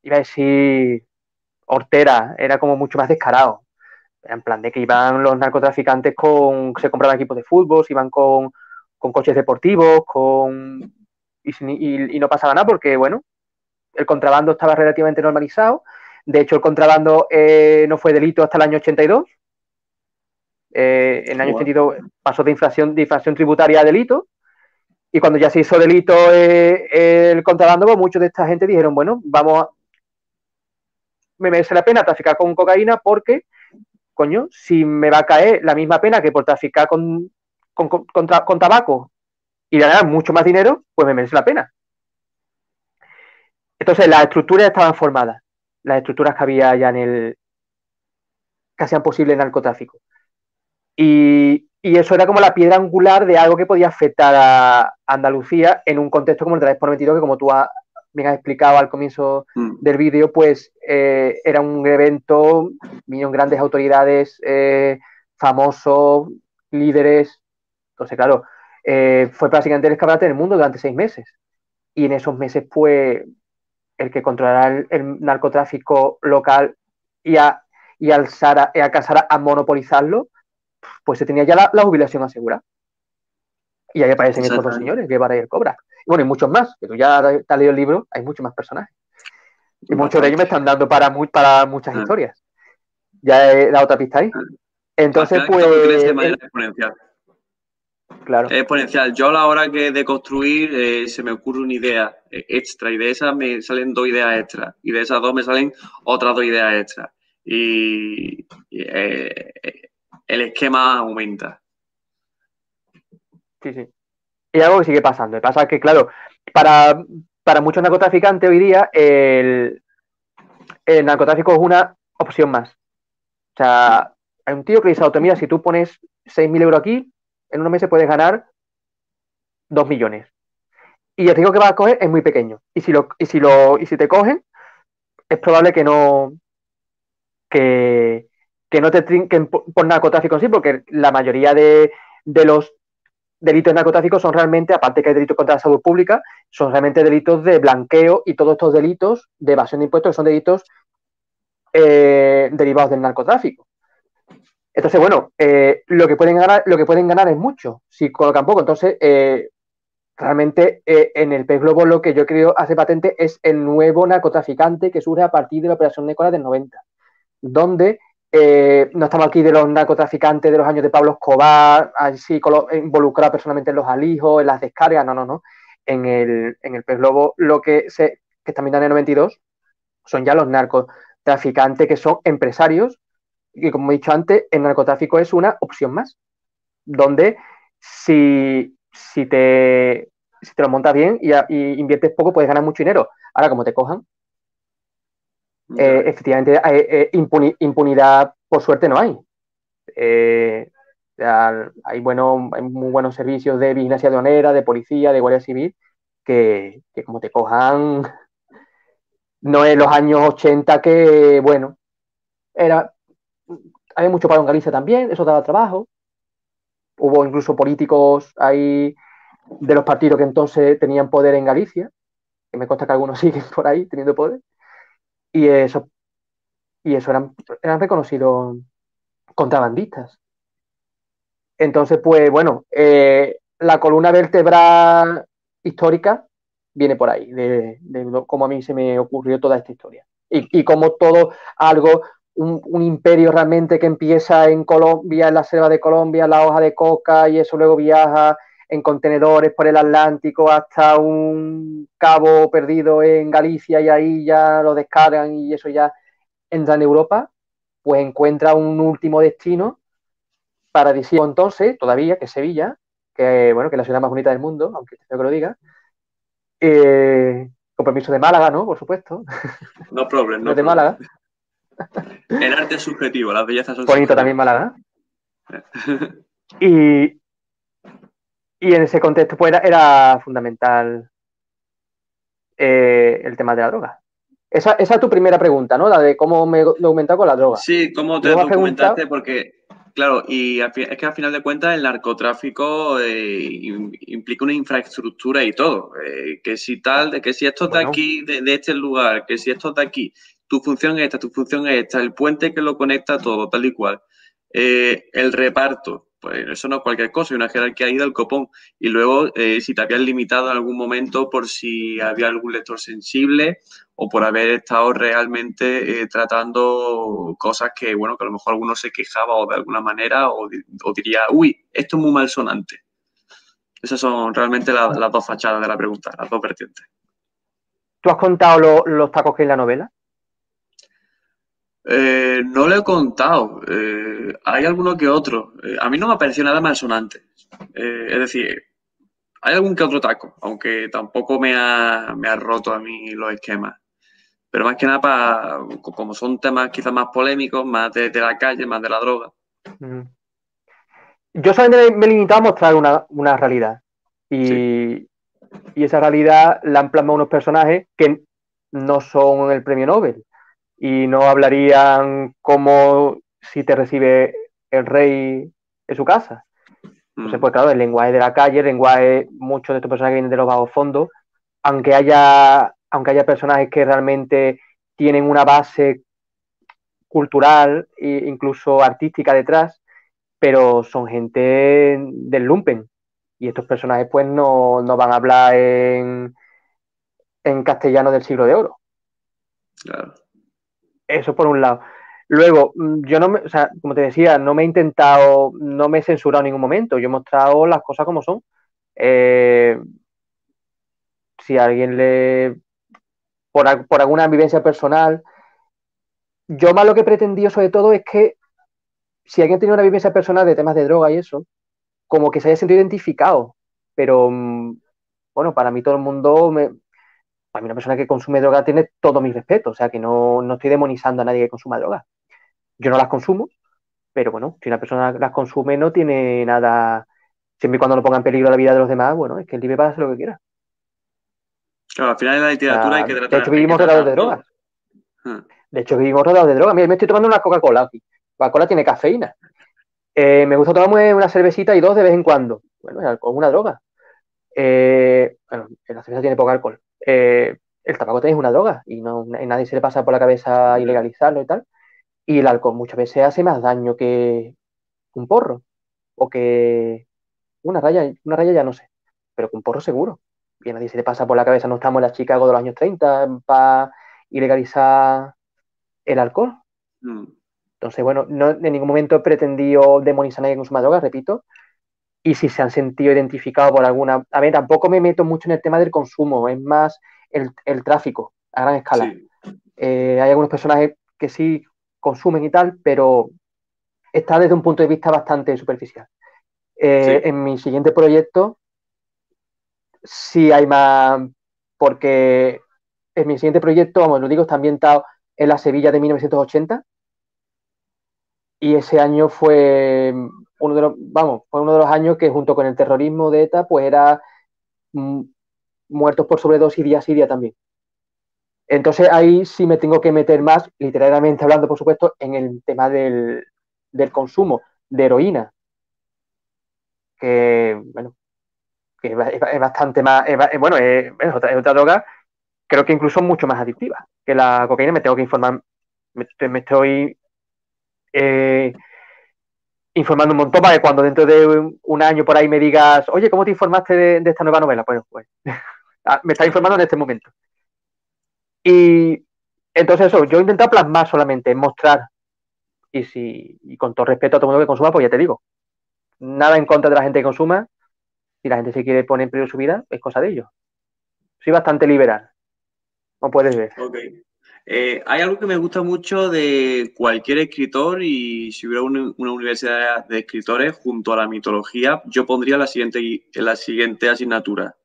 iba a decir, hortera, era como mucho más descarado. En plan de que iban los narcotraficantes con. se compraban equipos de fútbol, iban con, coches deportivos, con. Y, no pasaba nada porque, bueno, el contrabando estaba relativamente normalizado. De hecho, el contrabando eh, no fue delito hasta el año 82. Eh, en el año 82 pasó de infracción, de infracción tributaria a delito. Y cuando ya se hizo delito eh, el contrabando, pues muchos de esta gente dijeron, bueno, vamos a, me merece la pena traficar con cocaína porque, coño, si me va a caer la misma pena que por traficar con, con, tabaco y ganar mucho más dinero, pues me merece la pena. Entonces, las estructuras estaban formadas, las estructuras que había ya en el. que hacían posible el narcotráfico. Y, y, eso era como la piedra angular de algo que podía afectar a Andalucía en un contexto como el de la Expo 92, que como tú has, bien has explicado al comienzo mm. del vídeo, pues eh, era un evento, vinieron grandes autoridades, eh, famosos, líderes. Entonces, claro, eh, fue prácticamente el escaparate del mundo durante seis meses. Y en esos meses, pues, el que controlara el, narcotráfico local y, a, y alzara, y alcanzara a monopolizarlo, pues se tenía ya la, jubilación asegurada. Y ahí aparecen estos dos señores, Guevara y el Cobra. Y bueno, y muchos más, que tú ya te has leído el libro, hay muchos más personajes. Y muchos de ellos me están dando para, para muchas historias. Ya he dado otra pista ahí. Ah. Entonces, pues. De manera exponencial. Claro. Es exponencial. Yo a la hora que de construir eh, se me ocurre una idea eh, extra y de esas me salen dos ideas extras y de esas dos me salen otras dos ideas extras. Y, eh, el esquema aumenta. Sí, sí. Y algo que sigue pasando. Pasa que, claro, para, para muchos narcotraficantes hoy día el, el narcotráfico es una opción más. O sea, hay un tío que dice, mira, si tú pones 6.000 euros aquí, en unos meses puedes ganar 2 millones. Y el riesgo que vas a coger es muy pequeño. Y si lo, y si lo, y si te cogen, es probable que no, que, no te trinquen por, narcotráfico en sí, porque la mayoría de, los delitos narcotráficos son realmente, aparte que hay delitos contra la salud pública, son realmente delitos de blanqueo y todos estos delitos de evasión de impuestos son delitos eh, derivados del narcotráfico. Entonces, bueno, eh, lo, que pueden ganar, lo que pueden ganar es mucho si colocan poco. Entonces, eh, realmente en el pez globo lo que yo creo hace patente es el nuevo narcotraficante que surge a partir de la operación Nicolás del 90, donde no estamos aquí de los narcotraficantes de los años de Pablo Escobar, así involucrar personalmente en los alijos, en las descargas, no, no, no. En el, en el globo lo que se, que también en el 92, son ya los narcotraficantes que son empresarios y como he dicho antes, el narcotráfico es una opción más, donde si, si, te, si te lo montas bien y, inviertes poco, puedes ganar mucho dinero. Ahora, como te cojan, eh, efectivamente, eh, impunidad, por suerte, no hay. Eh, hay, bueno, hay muy buenos servicios de vigilancia aduanera, de policía, de guardia civil, que, que como te cojan, [laughs] no es los años 80 que, bueno, era había mucho paro en Galicia también, eso daba trabajo. Hubo incluso políticos ahí de los partidos que entonces tenían poder en Galicia, que me consta que algunos [laughs] siguen por ahí teniendo poder. Y eso, y eso eran, eran reconocidos contrabandistas. Entonces, pues bueno, eh, la columna vertebral histórica viene por ahí, de, cómo a mí se me ocurrió toda esta historia. Y, y cómo todo algo un, imperio realmente que empieza en Colombia, en la selva de Colombia, la hoja de coca, y eso luego viaja en contenedores por el Atlántico hasta un cabo perdido en Galicia y ahí ya lo descargan y eso ya entra en Europa, pues encuentra un último destino paradisíaco entonces, todavía, que es Sevilla, que bueno, que es la ciudad más bonita del mundo, aunque tengo que lo diga. Eh, con permiso de Málaga, ¿no? Por supuesto. No problem, [laughs] no. de Málaga. El arte es subjetivo, las bellezas son Bonito también Málaga. [laughs] y, y en ese contexto pues, era, fundamental eh, el tema de la droga. Esa, es tu primera pregunta, ¿no? La de cómo me he documentado con la droga. Sí, cómo te documentaste, porque, claro, y es que al final de cuentas el narcotráfico eh, implica una infraestructura y todo. Eh, que si tal, que si esto de aquí, de, este lugar, que si esto de aquí, tu función es esta, tu función es esta, el puente que lo conecta todo, tal y cual. Eh, el reparto, pues eso no es cualquier cosa, hay una jerarquía ahí del copón. Y luego, eh, si te habías limitado en algún momento por si había algún lector sensible o por haber estado realmente eh, tratando cosas que, bueno, que a lo mejor alguno se quejaba o de alguna manera o, diría, uy, esto es muy malsonante. Esas son realmente las dos fachadas de la pregunta, las dos vertientes. ¿Tú has contado los tacos que hay en la novela? Eh, no lo he contado. Eh, hay alguno que otro. Eh, a mí no me ha parecido nada malsonante. es decir, hay algún que otro taco, aunque tampoco me ha, roto a mí los esquemas. Pero más que nada, para, como son temas quizás más polémicos, más de, la calle, más de la droga. Yo solamente me he limitado a mostrar una, realidad. Y, y esa realidad la han plasmado unos personajes que no son el premio Nobel y no hablarían como si te recibe el rey en su casa. Entonces, mm. pues claro, el lenguaje de la calle, el lenguaje, muchos de estos personajes vienen de los bajos fondos, aunque haya, aunque haya personajes que realmente tienen una base cultural e incluso artística detrás, pero son gente del lumpen. Y estos personajes pues no, no van a hablar en, en castellano del siglo de oro. Claro. Eso por un lado. Luego, mm, yo no me, o sea, como te decía, no me he intentado, no me he censurado en ningún momento. Yo he mostrado las cosas como son. Eh, si alguien le. Por, por, alguna vivencia personal. Yo más lo que he pretendido, sobre todo, es que si alguien tiene una vivencia personal de temas de droga y eso, como que se haya sentido identificado. Pero, mm, bueno, para mí todo el mundo, me, para mí una persona que consume droga tiene todo mi respeto, o sea que no, no estoy demonizando a nadie que consuma droga. Yo no las consumo, pero bueno, si una persona las consume no tiene nada, siempre y cuando no ponga en peligro la vida de los demás, bueno, es que el libre para hacer lo que quiera. Claro, al final de la literatura hay que tratar De hecho, vivimos rodeados de drogas. Hmm. De hecho, vivimos rodeados de drogas. Mira, me estoy tomando una Coca-Cola aquí. Coca-Cola tiene cafeína. Eh, me gusta tomarme una cervecita y dos de vez en cuando. Bueno, es una droga. Eh, bueno, la cerveza tiene poco alcohol. Eh, el tabaco también es una droga y no, nadie se le pasa por la cabeza ilegalizarlo y tal. Y el alcohol muchas veces hace más daño que un porro o que una raya, una raya ya no sé, pero que un porro seguro. Y a nadie se le pasa por la cabeza, no estamos en la Chicago de los años 30 para ilegalizar el alcohol. Mm. Entonces, bueno, no en ningún momento he pretendido demonizar a nadie que consuma drogas, repito, y si se han sentido identificados por alguna... A ver, tampoco me meto mucho en el tema del consumo, es más el, tráfico a gran escala. Eh, hay algunos personajes que sí consumen y tal, pero está desde un punto de vista bastante superficial. Eh, en mi siguiente proyecto sí hay más, porque en mi siguiente proyecto, vamos, lo digo, está ambientado en la Sevilla de 1980 y ese año fue uno de los, vamos, fue uno de los años que junto con el terrorismo de ETA, pues era mm, muertos por sobredosis día sí día también. Entonces ahí sí me tengo que meter más, literalmente hablando, por supuesto, en el tema del, consumo de heroína. Que, bueno, que es, bastante más, bueno, es, otra, droga, creo que incluso mucho más adictiva que la cocaína. Me tengo que informar, me, me estoy eh, informando un montón para que cuando dentro de un, año por ahí me digas, oye, ¿cómo te informaste de, esta nueva novela? Pues, pues [laughs] ah, me está informando en este momento. Y entonces eso, yo he intentado plasmar solamente, mostrar, y si con todo respeto a todo el mundo que consuma, pues ya te digo, nada en contra de la gente que consuma, si la gente se quiere poner en peligro su vida, es cosa de ellos. Soy bastante liberal, como puedes ver. Eh, hay algo que me gusta mucho de cualquier escritor y si hubiera una, universidad de escritores junto a la mitología, yo pondría la siguiente, la siguiente asignatura,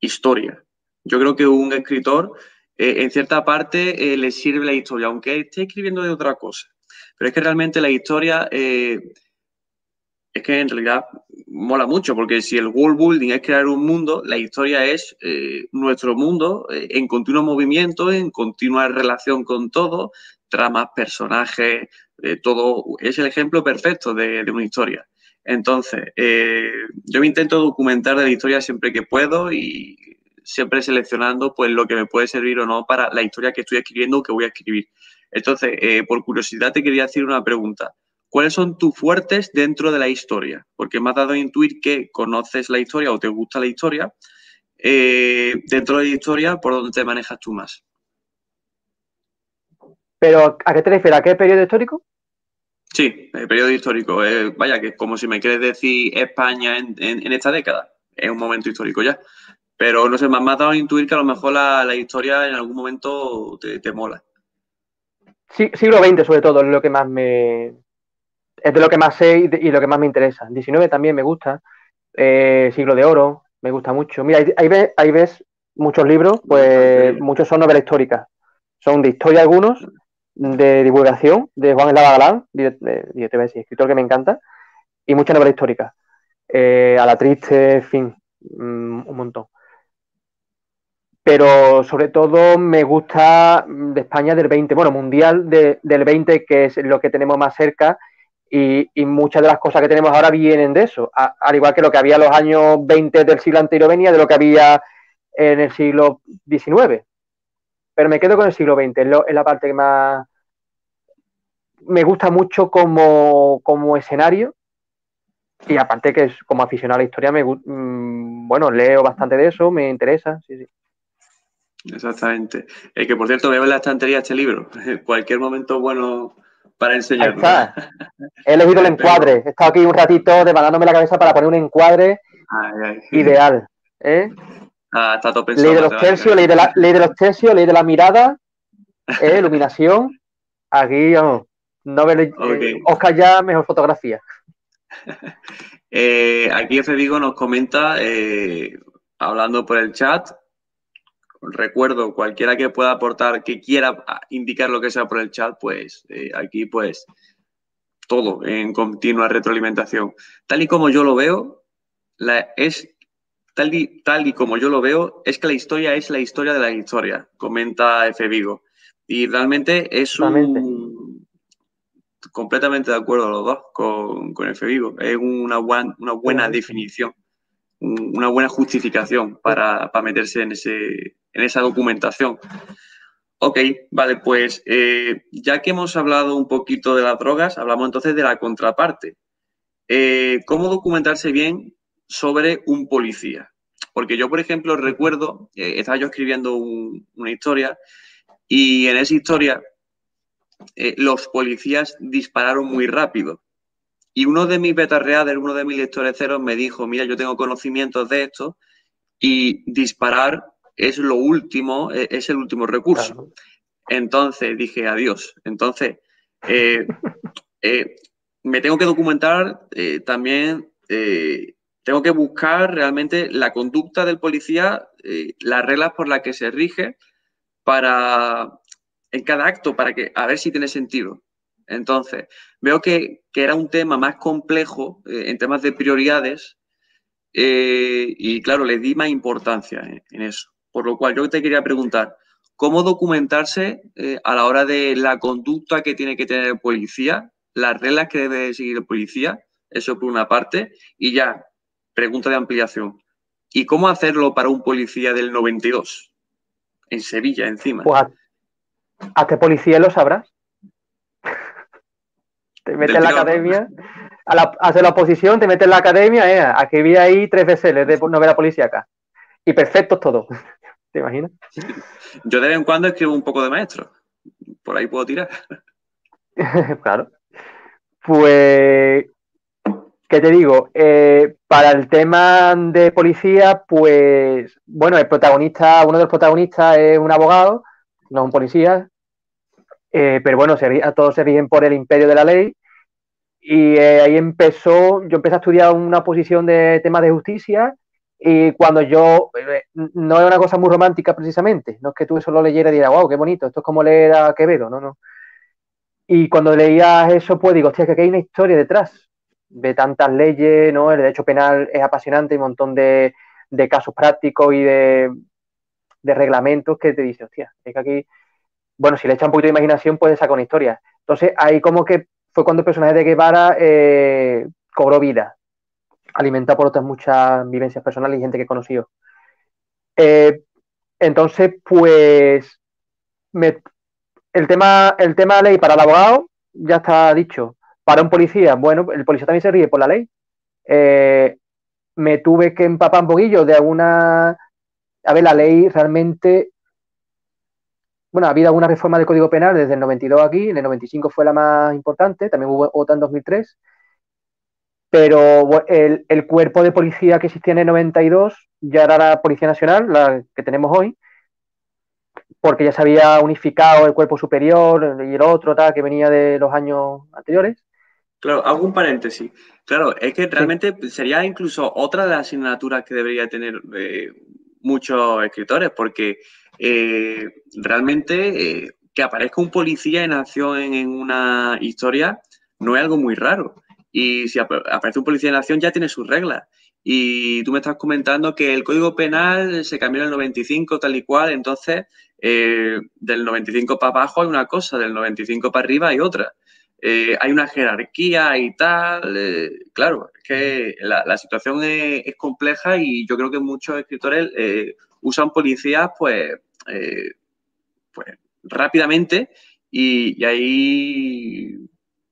historia. Yo creo que un escritor eh, en cierta parte eh, le sirve la historia, aunque esté escribiendo de otra cosa. Pero es que realmente la historia es que en realidad mola mucho, porque si el world building es crear un mundo, la historia es eh, nuestro mundo eh, en continuo movimiento, en continua relación con todo, tramas, personajes, eh, todo. Es el ejemplo perfecto de, una historia. Entonces, yo me intento documentar de la historia siempre que puedo y siempre seleccionando pues lo que me puede servir o no para la historia que estoy escribiendo o que voy a escribir. Entonces, por curiosidad te quería hacer una pregunta. ¿Cuáles son tus fuertes dentro de la historia? Porque me has dado a intuir que conoces la historia o te gusta la historia. Eh, dentro de la historia, ¿por dónde te manejas tú más? ¿Pero a qué te refieres? ¿A qué periodo histórico? Sí, el periodo histórico. Eh, vaya, que es como si me quieres decir España en, esta década. Es un momento histórico ya. Pero no sé, me has dado a intuir que a lo mejor la, historia en algún momento te, te mola. Sí, siglo XX, sobre todo, es lo que más me, es de lo que más sé y, lo que más me interesa. 19 también me gusta. Eh, Siglo de Oro, me gusta mucho. Mira, ahí, ves, ahí ves muchos libros, pues muchos son novelas históricas. Son de historia algunos, de divulgación, de Juan Eslava Galán, escritor que me encanta, y muchas novelas históricas. Eh, a la triste, en fin, mm, un montón. Pero sobre todo me gusta de España del 20, bueno, mundial del 20, que es lo que tenemos más cerca y, muchas de las cosas que tenemos ahora vienen de eso, al igual que lo que había en los años 20 del siglo anterior venía de lo que había en el siglo XIX. Pero me quedo con el siglo XX, es, la parte que más me gusta mucho como, escenario y aparte que como aficionado a la historia, me, mm, bueno, leo bastante de eso, me interesa, sí, sí. Exactamente. Es que, por cierto, veo en la estantería este libro. [laughs] Cualquier momento bueno para enseñar. He elegido el encuadre. He estado aquí un ratito devanándome la cabeza para poner un encuadre ideal. ¿eh? Ah, está todo pensado. Ley de los tercios, ley de, la, ley de los tercios, ley de la mirada, ¿eh? [laughs] iluminación. Aquí, vamos, no eh, Oscar ya, mejor fotografía. [laughs] Eh, aquí F. Vigo nos comenta, hablando por el chat, recuerdo, cualquiera que pueda aportar, que quiera indicar lo que sea por el chat, pues aquí pues todo en continua retroalimentación. Tal y como yo lo veo, la, es tal y, tal y como yo lo veo, es que la historia es la historia de la historia, comenta F. Vigo. Y realmente es un... Completamente de acuerdo los dos con, con F. Vigo. Es una, una buena definición, una buena justificación para, meterse en, ese, en esa documentación. Ok, vale, pues eh, ya que hemos hablado un poquito de las drogas, hablamos entonces de la contraparte. Eh, ¿Cómo documentarse bien sobre un policía? Porque yo, por ejemplo, recuerdo, eh, estaba yo escribiendo una historia y en esa historia los policías dispararon muy rápido. Y uno de mis beta readers, uno de mis lectores ceros, me dijo, mira, yo tengo conocimientos de esto y disparar es lo último, e-, es el último recurso. Entonces dije, adiós. Entonces, eh, [laughs] eh, me tengo que documentar también, tengo que buscar realmente la conducta del policía, las reglas por las que se rige para, en cada acto, para que, a ver si tiene sentido. Entonces, veo que, era un tema más complejo eh, en temas de prioridades eh, y, claro, le di más importancia en, eso. Por lo cual, yo te quería preguntar, ¿cómo documentarse eh, a la hora de la conducta que tiene que tener el policía, las reglas que debe seguir el policía? Eso por una parte. Y ya, pregunta de ampliación. ¿Y cómo hacerlo para un policía del 92? en Sevilla encima. Pues a, qué policía lo sabrás. [laughs] te metes en la academia, a la, hace la oposición, te metes en la academia, eh, aquí vi ahí tres veces de novela policíaca. Y perfectos todos. ¿Te imaginas? [laughs] Yo de vez en cuando escribo un poco de maestro. Por ahí puedo tirar. [laughs] claro. Pues ¿Qué te digo? Eh, para el tema de policía, pues, bueno, el protagonista, uno de los protagonistas es un abogado, no un policía, eh, pero bueno, se, todos se rigen por el imperio de la ley. Y eh, ahí empezó, yo empecé a estudiar una posición de temas de justicia y cuando yo, no es una cosa muy romántica precisamente, no es que tú eso lo leyeras y dijeras, wow, qué bonito, esto es como leer a Quevedo, no, no. Y cuando leías eso, pues digo, hostia, que aquí hay una historia detrás de tantas leyes, ¿no? El derecho penal es apasionante, hay un montón de, casos prácticos y de, reglamentos que te dice, hostia, es que aquí, bueno, si le echa un poquito de imaginación puede sacar una historia. Entonces, ahí como que fue cuando el personaje de Guevara eh, cobró vida, alimentado por otras muchas vivencias personales y gente que he conocido. Eh, entonces, pues, el, tema, el tema ley para el abogado ya está dicho. Para un policía, bueno, el policía también se ríe por la ley. Eh, me tuve que empapar un poquillo de alguna. A ver, la ley realmente. Bueno, ha habido alguna reforma del Código Penal desde el 92 aquí, en el 95 fue la más importante, también hubo otra en 2003. Pero el, el cuerpo de policía que existía en el 92 ya era la Policía Nacional, la que tenemos hoy, porque ya se había unificado el cuerpo superior y el otro, tal, que venía de los años anteriores. Claro, hago un paréntesis. Claro, es que realmente sería incluso otra de las asignaturas que debería tener eh, muchos escritores, porque eh, realmente eh, que aparezca un policía en acción en, una historia no es algo muy raro. Y si aparece un policía en acción ya tiene sus reglas. Y tú me estás comentando que el Código Penal se cambió en el 95 tal y cual, entonces del 95 para abajo hay una cosa, del 95 para arriba hay otra. Eh, hay una jerarquía y tal. Eh, claro, es que la, situación es, compleja y yo creo que muchos escritores eh, usan policías pues, pues rápidamente y, ahí,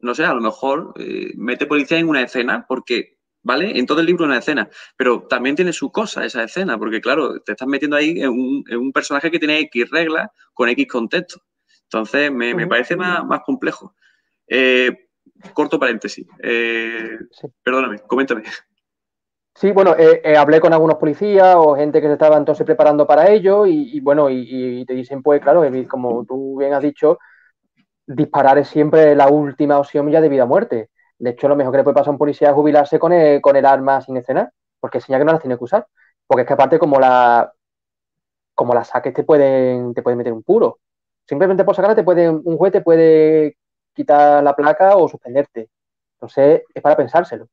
no sé, a lo mejor mete policía en una escena porque ¿vale? En todo el libro una escena, pero también tiene su cosa esa escena, porque claro, te estás metiendo ahí en un, personaje que tiene X reglas con X contexto. Entonces, me, parece más, más complejo. Eh, corto paréntesis. Eh, perdóname, coméntame. Sí, bueno, eh, hablé con algunos policías o gente que se estaba entonces preparando para ello y, bueno, y, te dicen, pues claro, como tú bien has dicho, disparar es siempre la última opción ya de vida o muerte. De hecho, lo mejor que le puede pasar a un policía es jubilarse con el, con el arma sin escena, porque enseña que no las tiene que usar. Porque es que aparte como la como las saques te pueden, te pueden meter un puro. Simplemente por sacarla te puede, un juez te puede quitar la placa o suspenderte. Entonces, es para pensárselo.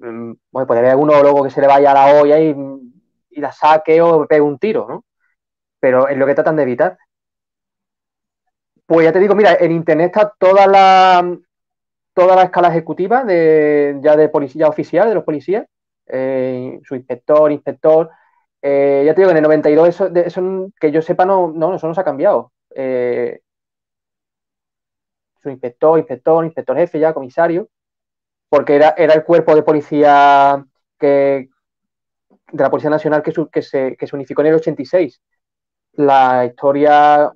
Mm, bueno, puede haber alguno luego que se le vaya a la olla y, la saque o pegue un tiro, ¿no? Pero es lo que tratan de evitar. Pues ya te digo, mira, en internet está toda la toda la escala ejecutiva de ya de policía oficial, de los policías, eh, su inspector, inspector. Eh, ya te digo, en el 92 eso, eso que yo sepa no, no, eso no se ha cambiado. Eh, su inspector, inspector, inspector jefe ya, comisario, porque era, era el cuerpo de policía de la Policía Nacional que, se, que se unificó en el 86. La historia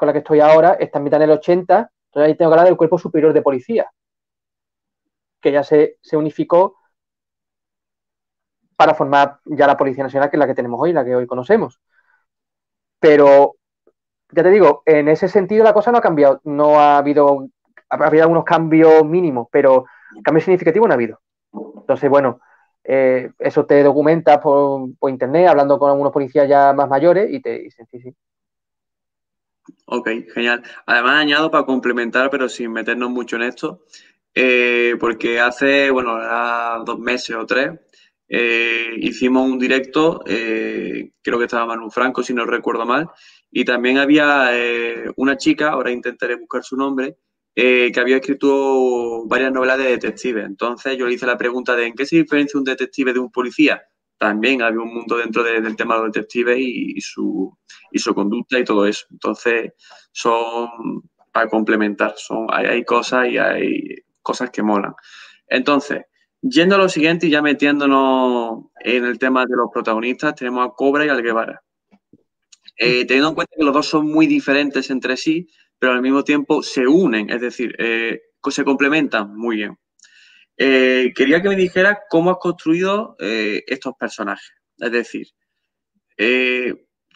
con la que estoy ahora está en mitad en el 80, entonces ahí tengo que hablar del cuerpo superior de policía, que ya se, se unificó para formar ya la Policía Nacional, que es la que tenemos hoy, la que hoy conocemos. Pero ya te digo, en ese sentido la cosa no ha cambiado. No ha habido, ha habido algunos cambios mínimos, pero cambios significativos no ha habido. Entonces, bueno, eh, eso te documenta por, internet, hablando con algunos policías ya más mayores y te dicen, sí, sí. Ok, genial. Además, añado para complementar, pero sin meternos mucho en esto, eh, porque hace, bueno, dos meses o tres, eh, hicimos un directo, creo que estaba Manu Franco, si no recuerdo mal, y también había eh, una chica, ahora intentaré buscar su nombre, eh, que había escrito varias novelas de detectives. Entonces yo le hice la pregunta de ¿en qué se diferencia un detective de un policía? También había un mundo dentro del tema de los detectives y, su, y su conducta y todo eso. Entonces son para complementar, son, hay, hay cosas y hay cosas que molan. Entonces, yendo a lo siguiente y ya metiéndonos en el tema de los protagonistas, tenemos a Cobra y al Guevara. Eh, teniendo en cuenta que los dos son muy diferentes entre sí, pero al mismo tiempo se unen, es decir, eh, se complementan muy bien. Eh, quería que me dijeras cómo has construido estos personajes. Es decir,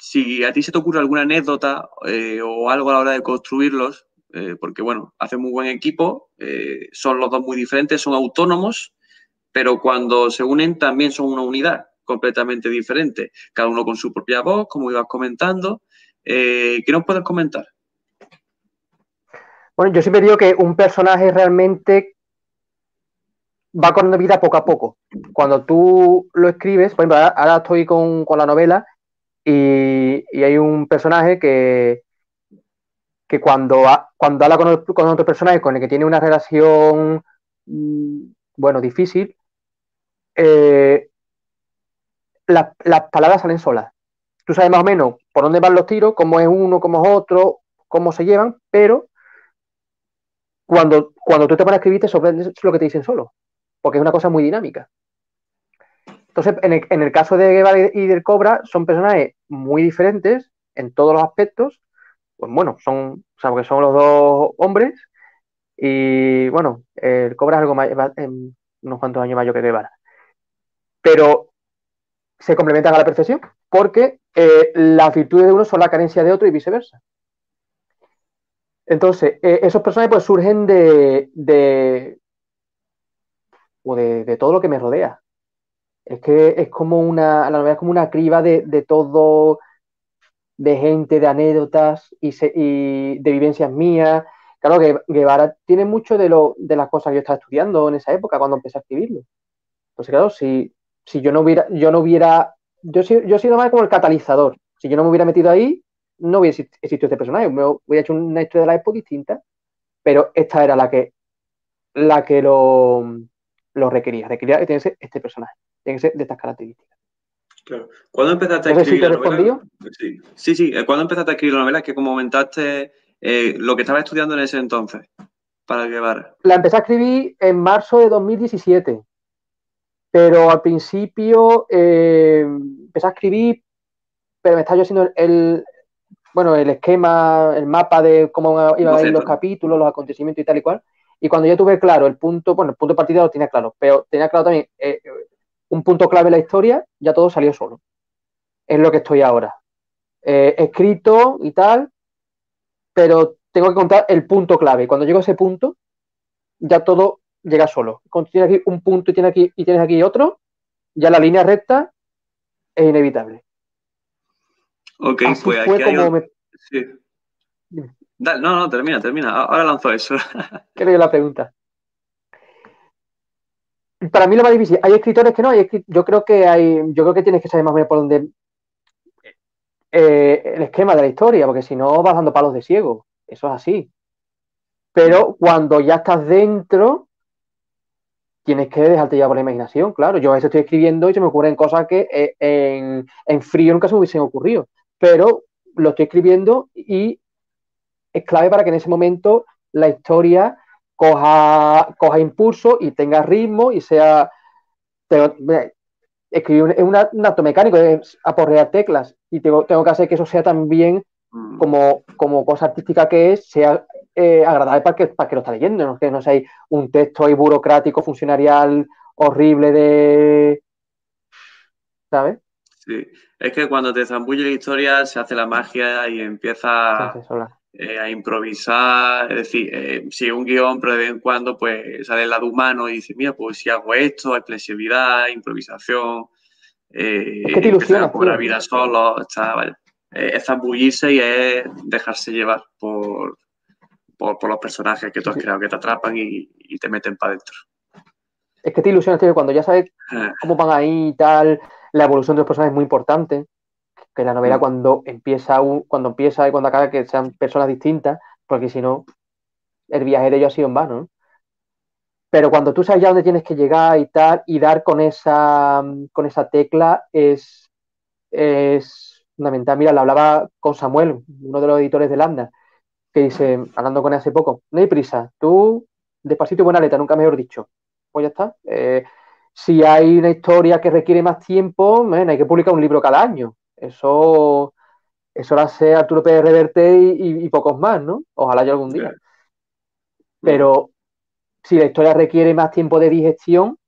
si a ti se te ocurre alguna anécdota o algo a la hora de construirlos, porque bueno, hacen muy buen equipo, son los dos muy diferentes, son autónomos, pero cuando se unen también son una unidad completamente diferente, cada uno con su propia voz, como ibas comentando. Eh, ¿Qué nos puedes comentar? Bueno, yo siempre digo que un personaje realmente va corriendo vida poco a poco. Cuando tú lo escribes, por ejemplo, ahora estoy con, la novela y, hay un personaje que, que cuando, cuando habla con, con, otro personaje con el que tiene una relación, mm, bueno, difícil, eh, las palabras salen solas. Tú sabes más o menos por dónde van los tiros, cómo es uno, cómo es otro, cómo se llevan, pero cuando, cuando tú te pones a escribir te sorprendes lo que te dicen solo, porque es una cosa muy dinámica. Entonces, en el, caso de Guevara y del Cobra, son personajes muy diferentes en todos los aspectos. Pues bueno, son, o sea, porque son los dos hombres. Y bueno, el Cobra es algo más, unos cuantos años mayor que Guevara. Pero se complementan a la perfección porque eh, las virtudes de uno son la carencia de otro y viceversa. Entonces, eh, esos personajes pues surgen de, de, o de, todo lo que me rodea. Es que es como una, la novela es como una criba de, todo, de gente, de anécdotas y, y, de vivencias mías. Claro que Guevara tiene mucho de, lo, de las cosas que yo estaba estudiando en esa época cuando empecé a escribirlo. Entonces, claro, si, si yo no hubiera, yo no hubiera, yo, yo he sido más como el catalizador. Si yo no me hubiera metido ahí, no hubiera existido este personaje. Me hubiera hecho una historia de la Expo distinta, pero esta era la que, la que lo, lo requería. Requería que este personaje, tiene que ser de estas características. Claro. ¿Cuándo empezaste a escribir la novela? Sí, sí, sí. ¿Cuándo empezaste a escribir la novela? Que como comentaste, eh, lo que estaba estudiando en ese entonces. para Guevara? La empecé a escribir en marzo de 2017, pero al principio eh, empecé a escribir, pero me estaba yo haciendo el, bueno, el esquema, el mapa de cómo iban a ir los capítulos, los acontecimientos y tal y cual. Y cuando yo tuve claro el punto, bueno, el punto de partida lo tenía claro, pero tenía claro también eh, un punto clave en la historia, ya todo salió solo. Es lo que estoy ahora. Eh, escrito y tal, pero tengo que contar el punto clave. Cuando llego a ese punto, ya todo llega solo. Cuando tienes aquí un punto y tienes aquí, y tienes aquí otro, ya la línea recta es inevitable. Ok, pues aquí hay sí. No, no, termina, termina. Ahora lanzo eso. [laughs] Creo la pregunta. Para mí lo más difícil, hay escritores que no, hay yo creo que hay, yo creo que tienes que saber más o menos por dónde eh, el esquema de la historia, porque si no vas dando palos de ciego. Eso es así. Pero cuando ya estás dentro, tienes que dejarte ya por la imaginación, claro. Yo a veces estoy escribiendo y se me ocurren cosas que eh, en, en, frío nunca se me hubiesen ocurrido. Pero lo estoy escribiendo y es clave para que en ese momento la historia coja, coja impulso y tenga ritmo y sea escribir es un, acto mecánico, es aporrear teclas y tengo, tengo que hacer que eso sea también mm. como, como cosa artística que es, sea eh, agradable para que, para que lo está leyendo, ¿no? que no sea un texto ahí burocrático, funcionarial, horrible de... ¿Sabes? Sí, es que cuando te zambulle la historia se hace la magia y empieza eh, a improvisar, es decir, eh, si un guion, pero de vez en cuando pues sale el lado humano y dice, mira, pues si hago esto, hay flexibilidad, improvisación, eh, es que te ilusiona, por la vida solo, está, vale. es zambullirse y es dejarse llevar por, por, los personajes que tú has creado, que te atrapan y, te meten para adentro. Es que te ilusiona, tío, cuando ya sabes cómo van ahí y tal, la evolución de los personajes es muy importante que la novela mm. cuando empieza cuando empieza y cuando acaba que sean personas distintas, porque si no, el viaje de ellos ha sido en vano. Pero cuando tú sabes ya dónde tienes que llegar y tal, y dar con esa, con esa tecla es, es fundamental. Mira, la hablaba con Samuel, uno de los editores de Landa, que dice, hablando con él hace poco, no hay prisa, tú despacito y buena letra, nunca mejor dicho. Pues ya está. Eh, si hay una historia que requiere más tiempo, hay que publicar un libro cada año. Eso, eso lo hace Arturo Pérez Reverte y, pocos más, ¿no? Ojalá yo algún día. Pero si la historia requiere más tiempo de digestión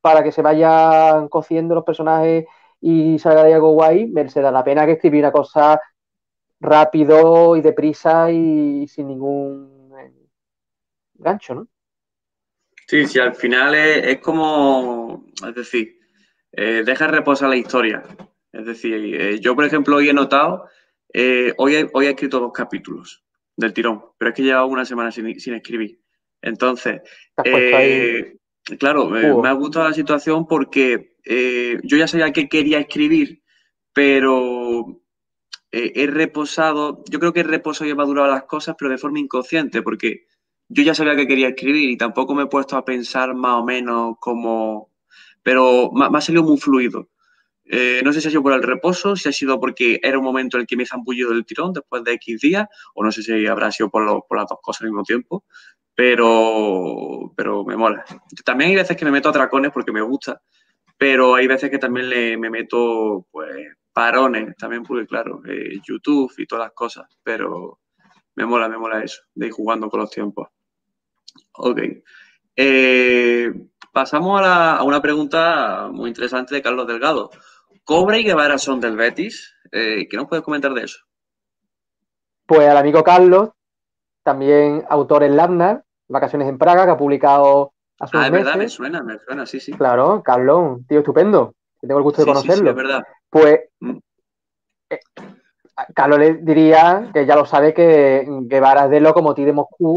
para que se vayan cociendo los personajes y salga de algo guay, me se da la pena que escribir una cosa rápido y deprisa y sin ningún gancho, ¿no? Sí, sí, al final es, como, es decir, eh, deja reposar la historia. Es decir, eh, yo, por ejemplo, hoy he notado, eh, hoy, he, hoy he escrito dos capítulos del tirón, pero es que he llevado una semana sin, escribir. Entonces, eh, claro, me ha gustado la situación porque yo ya sabía que quería escribir, pero he reposado, yo creo que he reposado y he madurado las cosas, pero de forma inconsciente, porque yo ya sabía que quería escribir y tampoco me he puesto a pensar más o menos como, pero me, me ha salido muy fluido. Eh, no sé si ha sido por el reposo, si ha sido porque era un momento en el que me he zambullido del tirón después de X días, o no sé si habrá sido por, las dos cosas al mismo tiempo, pero, pero me mola. También hay veces que me meto a tracones porque me gusta, pero hay veces que también le, me meto pues parones, también porque claro, eh, YouTube y todas las cosas, pero me mola, me mola eso, de ir jugando con los tiempos. Ok. Eh, pasamos a, a, una pregunta muy interesante de Carlos Delgado. Cobra y Guevara son del Betis. Eh, ¿Qué nos puedes comentar de eso? Pues al amigo Carlos, también autor en Lavnar, Vacaciones en Praga, que ha publicado hace Ah, es verdad, me suena, me suena, sí, sí. Claro, Carlos, un tío estupendo. Tengo el gusto de conocerlo. Sí, sí, es verdad. Pues mm. eh, Carlos le diría que ya lo sabe que Guevara es de Lokomotiv de Moscú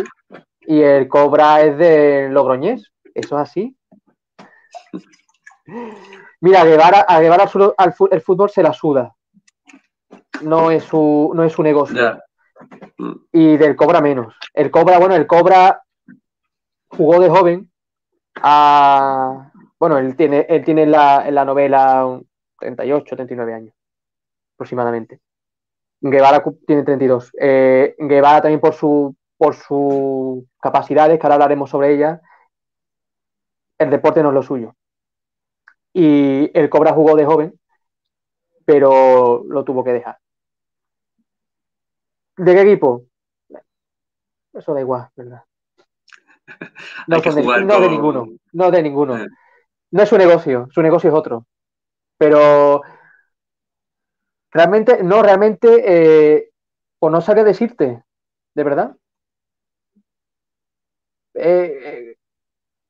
y el Cobra es de Logroñés. Eso es así. [laughs] Mira, a Guevara, a Guevara el fútbol se la suda. No es su, no es su negocio. Y del Cobra menos. El Cobra, bueno, el Cobra jugó de joven a. Bueno, él tiene, él tiene en, la, en la novela 38, 39 años aproximadamente. Guevara tiene 32. Eh, Guevara también por su, por sus capacidades, que ahora hablaremos sobre ellas, el deporte no es lo suyo. Y el Cobra jugó de joven, pero lo tuvo que dejar. ¿De qué equipo? Eso da igual, ¿verdad? [laughs] No, de, ninguno, no de ninguno. Eh. No es su negocio, su negocio es otro. Pero realmente, no, realmente, eh, pues no sabría decirte, de verdad. Eh,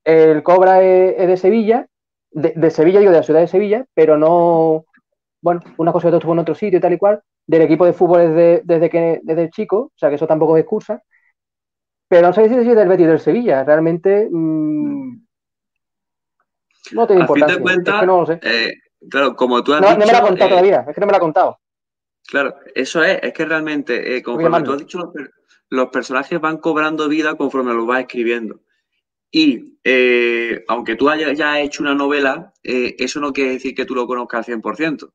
el Cobra es, de Sevilla, de, Sevilla, digo, de la ciudad de Sevilla, pero no, bueno, una cosa que estuvo en otro sitio y tal y cual, del equipo de fútbol desde, desde que desde chico, o sea que eso tampoco es excusa, pero no sé si es del Betis del Sevilla, realmente mm, no tiene importancia. es que no lo sé. Eh, claro, como tú has no, dicho... No me lo ha contado eh, todavía, es que no me lo ha contado. Claro, eso es, es que realmente, eh, como tú has dicho, los, personajes van cobrando vida conforme los vas escribiendo. Y aunque tú hayas ya hecho una novela, eso no quiere decir que tú lo conozcas al 100%.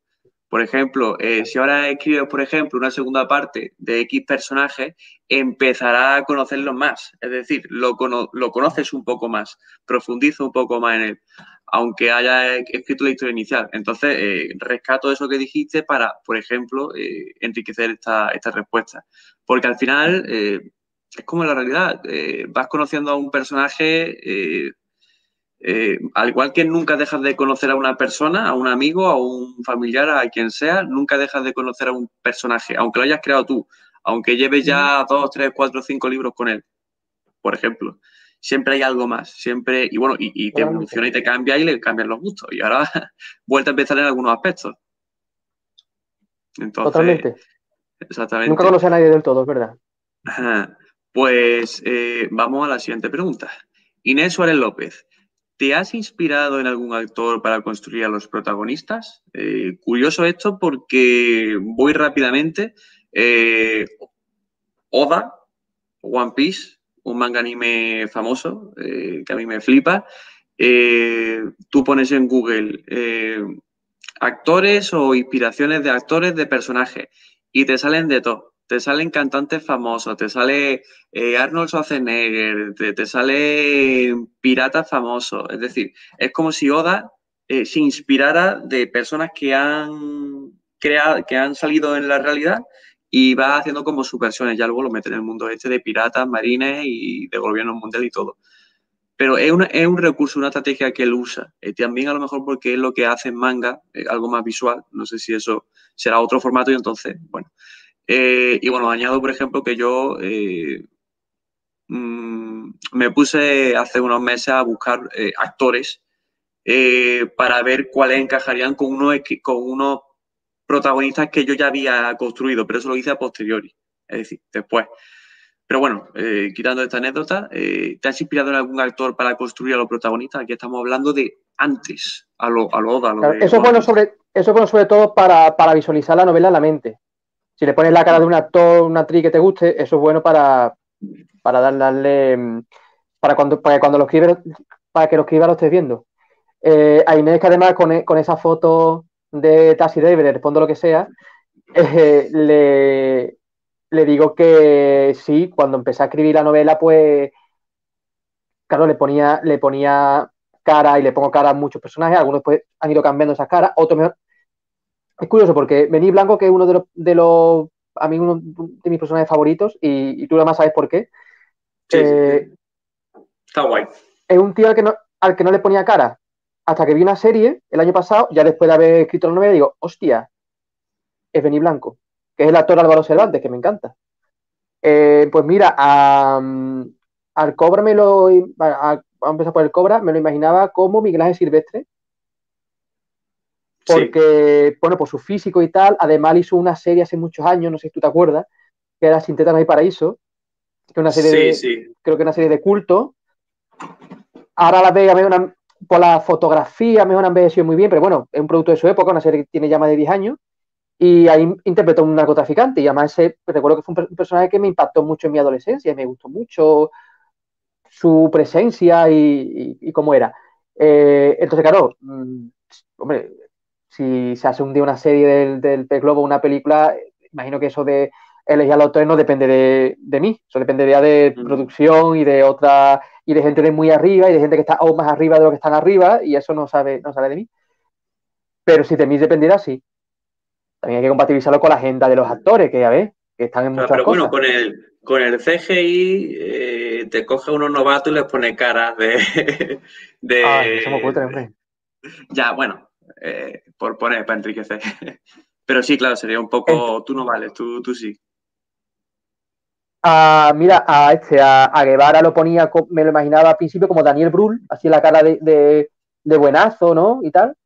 Por ejemplo, eh, si ahora escribes, por ejemplo, una segunda parte de X personaje, empezará a conocerlo más. Es decir, lo, lo conoces un poco más, profundiza un poco más en él, aunque haya escrito la historia inicial. Entonces, eh, rescato eso que dijiste para, por ejemplo, eh, enriquecer esta, esta, respuesta. Porque al final es como la realidad. vas conociendo a un personaje eh, al igual que nunca dejas de conocer a una persona, a un amigo, a un familiar, a quien sea, nunca dejas de conocer a un personaje, aunque lo hayas creado tú, aunque lleves ya dos, tres, cuatro, cinco libros con él, por ejemplo. Siempre hay algo más, siempre, y bueno, y, te evoluciona y te cambia y le cambian los gustos. Y ahora [laughs] vuelta a empezar en algunos aspectos. Entonces, Totalmente. Exactamente. Nunca conoce a nadie del todo, es verdad. Pues eh, vamos a la siguiente pregunta. Inés Suárez López. ¿Te has inspirado en algún actor para construir a los protagonistas? Eh, curioso esto porque voy rápidamente. Eh, Oda, One Piece, un manga anime famoso que a mí me flipa. tú pones en Google actores o inspiraciones de actores de personajes y te salen de todo te salen cantantes famosos, te sale eh, Arnold Schwarzenegger, te, sale piratas famosos. Es decir, es como si Oda eh, se inspirara de personas que han creado, que han salido en la realidad y va haciendo como sus versiones. Ya luego lo mete en el mundo este de piratas, marines y de gobierno mundial y todo. Pero es, es un recurso, una estrategia que él usa. Eh, también a lo mejor porque es lo que hace en manga, algo más visual. No sé si eso será otro formato y entonces, bueno, eh, y bueno, añado, por ejemplo, que yo eh, mm, me puse hace unos meses a buscar eh, actores para ver cuáles encajarían con unos, con unos protagonistas que yo ya había construido, pero eso lo hice a posteriori, es decir, después. Pero bueno, quitando esta anécdota, ¿te has inspirado en algún actor para construir a los protagonistas? Aquí estamos hablando de antes, a lo, a lo, eso, es bueno sobre, eso es bueno sobre todo para, para visualizar la novela en la mente si le pones la cara de un actor, una actriz que te guste, eso es bueno para, para darle, mm, para cuando, para cuando lo escribe, para que lo escriba lo estés viendo. Eh, a Inés, que además con, e, esa foto de Tassie David, respondo lo que sea, [laughs] eh, le, le digo que sí, cuando empecé a escribir la novela, pues, claro, le ponía, le ponía cara y le pongo cara a muchos personajes, algunos pues han ido cambiando esas caras, otros es curioso porque Benny Blanco, que es uno de los, de los a mí uno de mis personajes favoritos, y, tú además sabes por qué. Eh, Está guay. Es un tío al que, no, al que no le ponía cara. Hasta que vi una serie el año pasado, ya después de haber escrito la novela, digo, hostia, es Benny Blanco, que es el actor Álvaro Cervantes, que me encanta. Eh, pues mira, al Cobra me lo. A, a, empezar por el Cobra, me lo imaginaba como Miguel Ángel Silvestre, porque, bueno, por su físico y tal, además hizo una serie hace muchos años, no sé si tú te acuerdas, que era Sin Tétano y Paraíso, que una serie de, creo que una serie de culto. Ahora la veo una, por la fotografía, mejor han envejecido muy bien, pero bueno, es un producto de su época, una serie que tiene ya más de 10 años, y ahí interpretó a un narcotraficante, y además ese, recuerdo que fue un personaje que me impactó mucho en mi adolescencia, me gustó mucho su presencia y, cómo era. Eh, entonces, claro, mm, hombre, si se hace un día una serie del, del Pez Globo, una película, imagino que eso de elegir a los autores no depende de, mí, eso dependería de mm. producción y de otra, y de gente de muy arriba y de gente que está aún más arriba de lo que están arriba, y eso no sabe, no sabe de mí. Pero si de mí dependiera, sí. También hay que compatibilizarlo con la agenda de los actores, que ya ves, que están en muchas pero bueno, con el, con el CGI eh, te coge unos novatos y les pone caras de. [laughs] de ah, hombre. Ya, bueno, eh, por poner, para enriquecer. [laughs] Pero sí, claro, sería un poco. Tú no vales, tú, tú sí. Ah, mira, a este, a, Guevara lo ponía, me lo imaginaba al principio como Daniel Brühl, así la cara de, de buenazo, ¿no? Y tal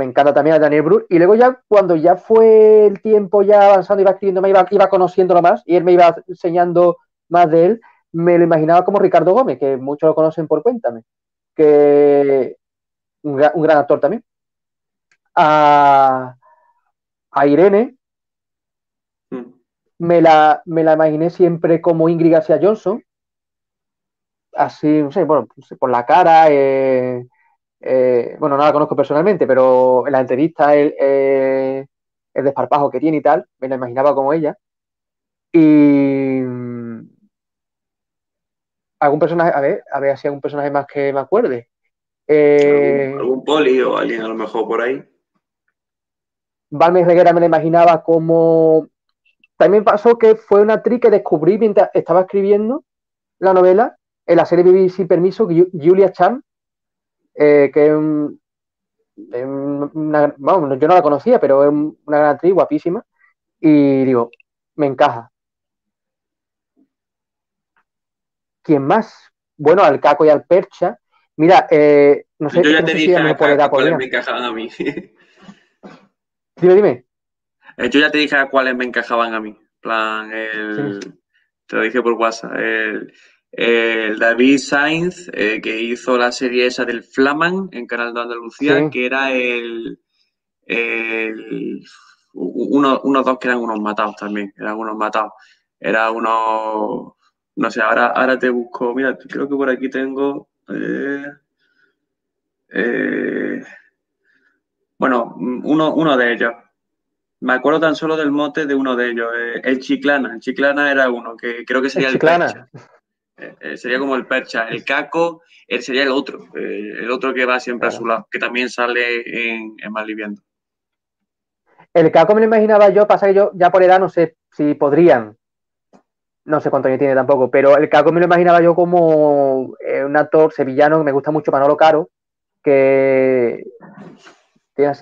me encanta también a Daniel Brühl. Y luego ya, cuando ya fue el tiempo ya avanzando, iba escribiendo, me iba, iba conociéndolo más y él me iba enseñando más de él, me lo imaginaba como Ricardo Gómez, que muchos lo conocen por Cuéntame, que un, gran actor también. A, Irene, mm. me, la, me la imaginé siempre como Ingrid García Johnson, así, no sé, bueno, por la cara, eh, eh, bueno, no la conozco personalmente, pero en la entrevista el, eh, el desparpajo que tiene y tal, me la imaginaba como ella. Y mm, algún personaje, a ver, a ver si hay algún personaje más que me acuerde. Eh, ¿Algún, poli o alguien a lo mejor por ahí? Valmes Reguera me la imaginaba como. También pasó que fue una actriz que descubrí mientras estaba escribiendo la novela en la serie Vivir sin permiso, Julia Chan, eh, que es una, bueno, yo no la conocía, pero es una gran actriz, guapísima, y digo, me encaja. ¿Quién más? Bueno, al Caco y al Percha. Mira, eh, no sé, yo ya te dije a cuáles me encajaban a mí. [laughs] dime, dime. Eh, yo ya te dije a cuáles me encajaban a mí. plan, el, te lo dije por WhatsApp. El, el David Sainz, eh, que hizo la serie esa del Flaman en Canal de Andalucía, que era el, uno, unos dos que eran unos matados también, eran unos matados. Era uno, no sé, ahora, ahora te busco, mira, creo que por aquí tengo, eh, eh, bueno, uno, uno de ellos. Me acuerdo tan solo del mote de uno de ellos, el Chiclana. El Chiclana era uno, que creo que sería el, Chiclana. Eh, eh, sería como el percha. El caco él sería el otro, eh, el otro que va siempre a su lado, que también sale en, en Malviviendo. El caco me lo imaginaba yo, pasa que yo ya por edad no sé si podrían, no sé cuánto años tiene tampoco, pero el caco me lo imaginaba yo como un actor sevillano que me gusta mucho, Manolo Caro, que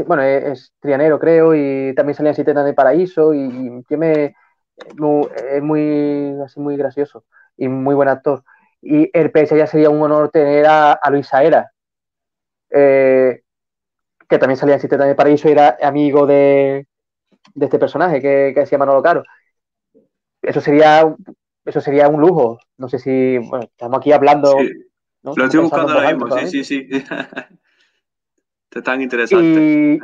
bueno, es, trianero creo, y también salía en Siete de Paraíso, y, y tiene, es muy, así muy gracioso y muy buen actor. Y el PS ya sería un honor tener a, Luisa Era, eh, que también salía en Sistema de Paraíso y era amigo de, este personaje que, que se llama Manolo Caro. Eso sería, eso sería un lujo. No sé si, bueno, estamos aquí hablando. Lo estoy buscando ahora mismo, sí, sí, sí. [laughs] Tan interesante.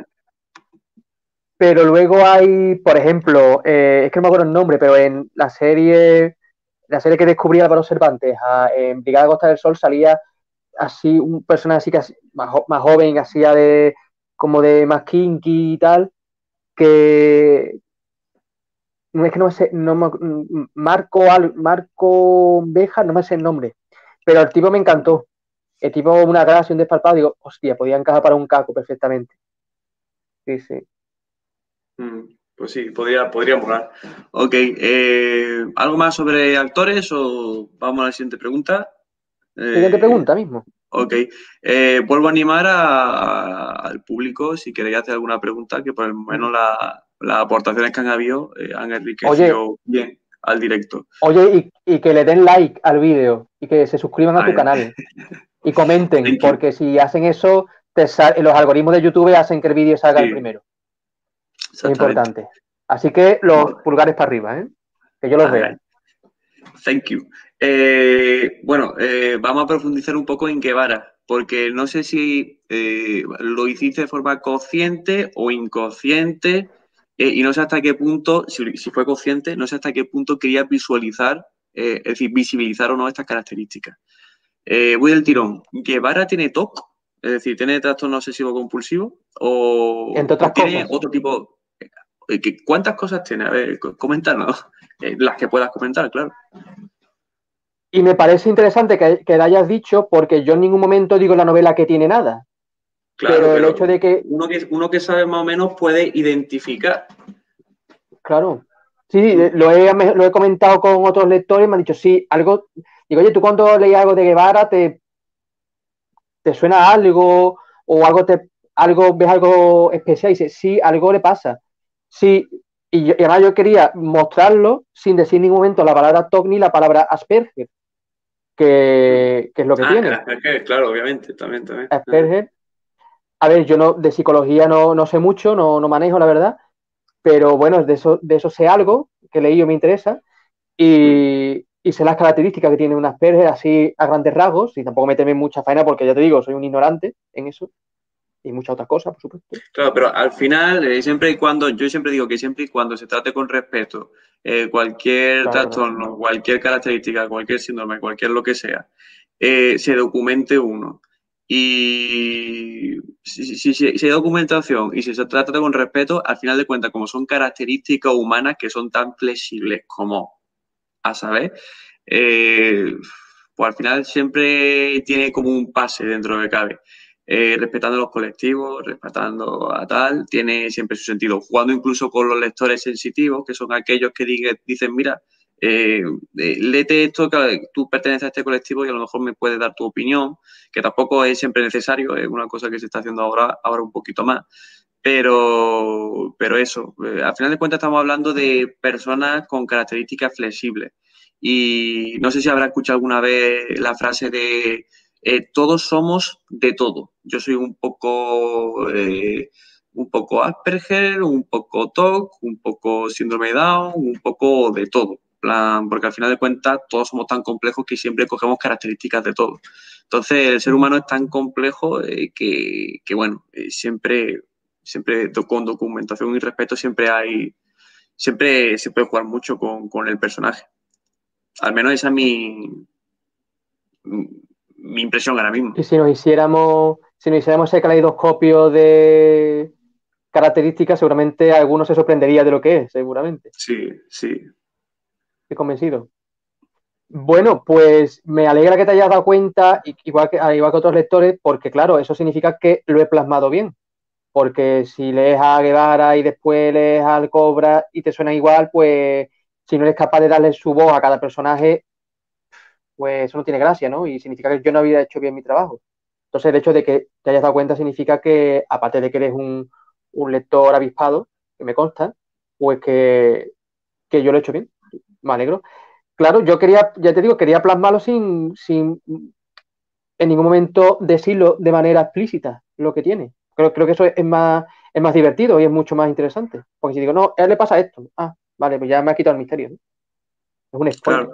Pero luego hay, por ejemplo, eh, es que no me acuerdo el nombre, pero en la serie la serie que descubrí Álvaro Cervantes, en Brigada Costa del Sol salía así un personaje así más, más joven, hacía de como de más kinky y tal, que no es que no sé, no Marco Marco Beja, no me sé el nombre, pero el tipo me encantó. El tipo una gracia, un despalpado, digo, hostia, podía encajar para un caco perfectamente. Sí, sí. Mm. Pues sí, podría, podría molar. Ok, eh, ¿algo más sobre actores o vamos a la siguiente pregunta? Siguiente eh, pregunta mismo. Ok, eh, vuelvo a animar al público si queréis hacer alguna pregunta, que por lo menos las aportaciones que han habido han enriquecido bien al directo. Oye, y, que le den like al vídeo y que se suscriban a tu canal [laughs] y comenten, porque si hacen eso, los algoritmos de YouTube hacen que el vídeo salga el primero. Es importante. Así que los pulgares para arriba, ¿eh? Que yo los vea. Thank you. Eh, bueno, eh, vamos a profundizar un poco en Guevara, porque no sé si eh, lo hiciste de forma consciente o inconsciente, y no sé hasta qué punto, si, fue consciente, no sé hasta qué punto quería visualizar, es decir, visibilizar o no estas características. Voy del tirón. ¿Guevara tiene TOC? Es decir, ¿tiene trastorno obsesivo compulsivo? ¿O, Entre otras tiene otro tipo, ¿Cuántas cosas tiene? A ver, coméntanos. [laughs] Eh, las que puedas comentar, claro. Y me parece interesante que, que hayas dicho, porque yo en ningún momento digo en la novela que tiene nada. Claro, pero, el hecho de que uno, que. uno que sabe más o menos puede identificar. Claro. Sí, lo he, lo he comentado con otros lectores y me han dicho, sí, algo. Digo, oye, tú cuando lees algo de Guevara te, te suena algo o algo te algo ves algo especial y dices, sí, algo le pasa. Sí, y, además yo quería mostrarlo sin decir en ningún momento la palabra TOC ni la palabra Asperger, que, es lo que ah, tiene. Asperger, claro, obviamente, también, también. Asperger. A ver, yo no de psicología no, no sé mucho, no, no, manejo, la verdad, pero bueno, de eso, de eso sé algo que leí y me interesa. Y, y sé las características que tiene un Asperger así a grandes rasgos, y tampoco me teme mucha faena porque ya te digo, soy un ignorante en eso y muchas otras cosas, por supuesto. Claro, pero al final, eh, siempre y cuando, yo siempre digo que siempre y cuando se trate con respeto eh, cualquier trastorno, cualquier característica, cualquier síndrome, cualquier lo que sea, eh, se documente uno. Y si, si, hay documentación y si se trata con respeto, al final de cuentas, como son características humanas que son tan flexibles como, a saber, pues al final siempre tiene como un pase dentro de cabe. Eh, respetando los colectivos, respetando a tal, tiene siempre su sentido. Jugando incluso con los lectores sensitivos, que son aquellos que dicen, mira, eh, eh, léete esto, que tú perteneces a este colectivo y a lo mejor me puedes dar tu opinión, que tampoco es siempre necesario, es una cosa que se está haciendo ahora, ahora un poquito más. Pero, pero eso, al final de cuentas estamos hablando de personas con características flexibles. Y no sé si habrá escuchado alguna vez la frase de eh, todos somos de todo. Yo soy un poco, eh, un poco Asperger, un poco TOC, un poco síndrome de Down, un poco de todo. Plan, porque al final de cuentas todos somos tan complejos que siempre cogemos características de todo. Entonces el ser humano es tan complejo eh, que, bueno, siempre, siempre con documentación y respeto siempre hay, siempre se puede jugar mucho con, con el personaje. Al menos esa es mi, mi impresión ahora mismo. Y si nos hiciéramos, si nos hiciéramos ese caleidoscopio de características, seguramente alguno se sorprendería de lo que es, seguramente. Sí, sí. Estoy convencido. Bueno, pues me alegra que te hayas dado cuenta, igual que, igual que otros lectores, porque claro, eso significa que lo he plasmado bien. Porque si lees a Guevara y después lees al Cobra y te suena igual, pues si no eres capaz de darle su voz a cada personaje, pues eso no tiene gracia, ¿no? Y significa que yo no había hecho bien mi trabajo. Entonces, el hecho de que te hayas dado cuenta significa que, aparte de que eres un, lector avispado, que me consta, pues que, yo lo he hecho bien. Me alegro. Claro, yo quería, ya te digo, quería plasmarlo sin, sin en ningún momento decirlo de manera explícita lo que tiene. Creo, creo que eso es más, es más divertido y es mucho más interesante. Porque si digo, no, a él le pasa esto. Ah, vale, pues ya me ha quitado el misterio. Es un spoiler.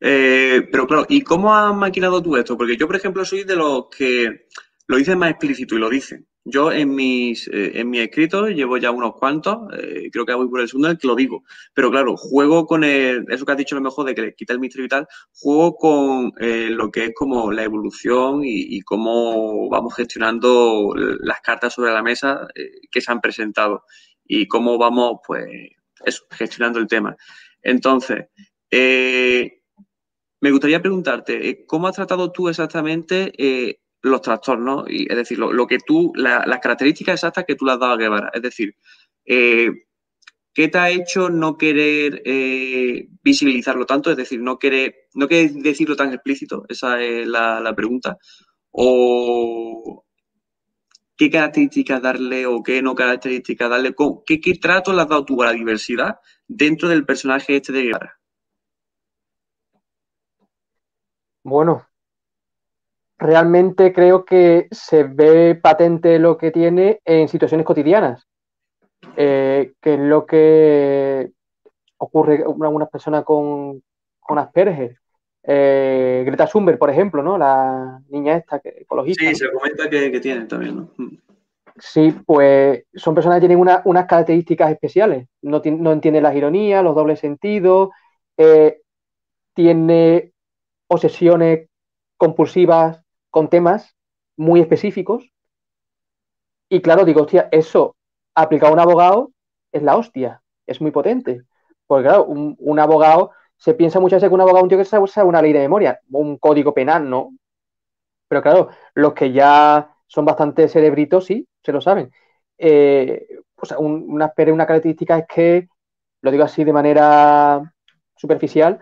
Eh, pero claro, ¿y cómo has maquinado tú esto? Porque yo, por ejemplo, soy de los que lo dicen más explícito y lo dicen. Yo en mis, eh, en mis escritos llevo ya unos cuantos, eh, creo que voy por el segundo que lo digo. Pero claro, juego con el, eso que has dicho lo mejor de que le quita el misterio y tal, juego con lo que es como la evolución y, cómo vamos gestionando las cartas sobre la mesa que se han presentado y cómo vamos, pues, gestionando el tema. Entonces, eh, me gustaría preguntarte, eh, ¿cómo has tratado tú exactamente eh, los trastornos? Y, es decir, lo, que tú, las características exactas que tú le has dado a Guevara. Es decir, eh, ¿qué te ha hecho no querer visibilizarlo tanto? Es decir, no querer, no querer decirlo tan explícito. Esa es la, pregunta. ¿O qué características darle o qué no características darle? ¿Qué, qué trato le has dado tú a la diversidad dentro del personaje este de Guevara? Bueno, realmente creo que se ve patente lo que tiene en situaciones cotidianas, eh, que es lo que ocurre con algunas personas con, con Asperger. Eh, Greta Thunberg, por ejemplo, ¿no? La niña esta que, ecologista. Sí, se comenta que, tienen también, ¿no? Mm. Sí, pues son personas que tienen unas características especiales. No, no entienden las ironías, los dobles sentidos, eh, tiene obsesiones compulsivas con temas muy específicos. Y claro, digo, hostia, eso aplicado a un abogado es la hostia, es muy potente. Porque claro, un, abogado, se piensa muchas veces que un abogado un tío que sabe una ley de memoria, un código penal, ¿no? Pero claro, los que ya son bastante cerebritos, sí, se lo saben. Eh, o sea, una, una característica es que, lo digo así de manera superficial,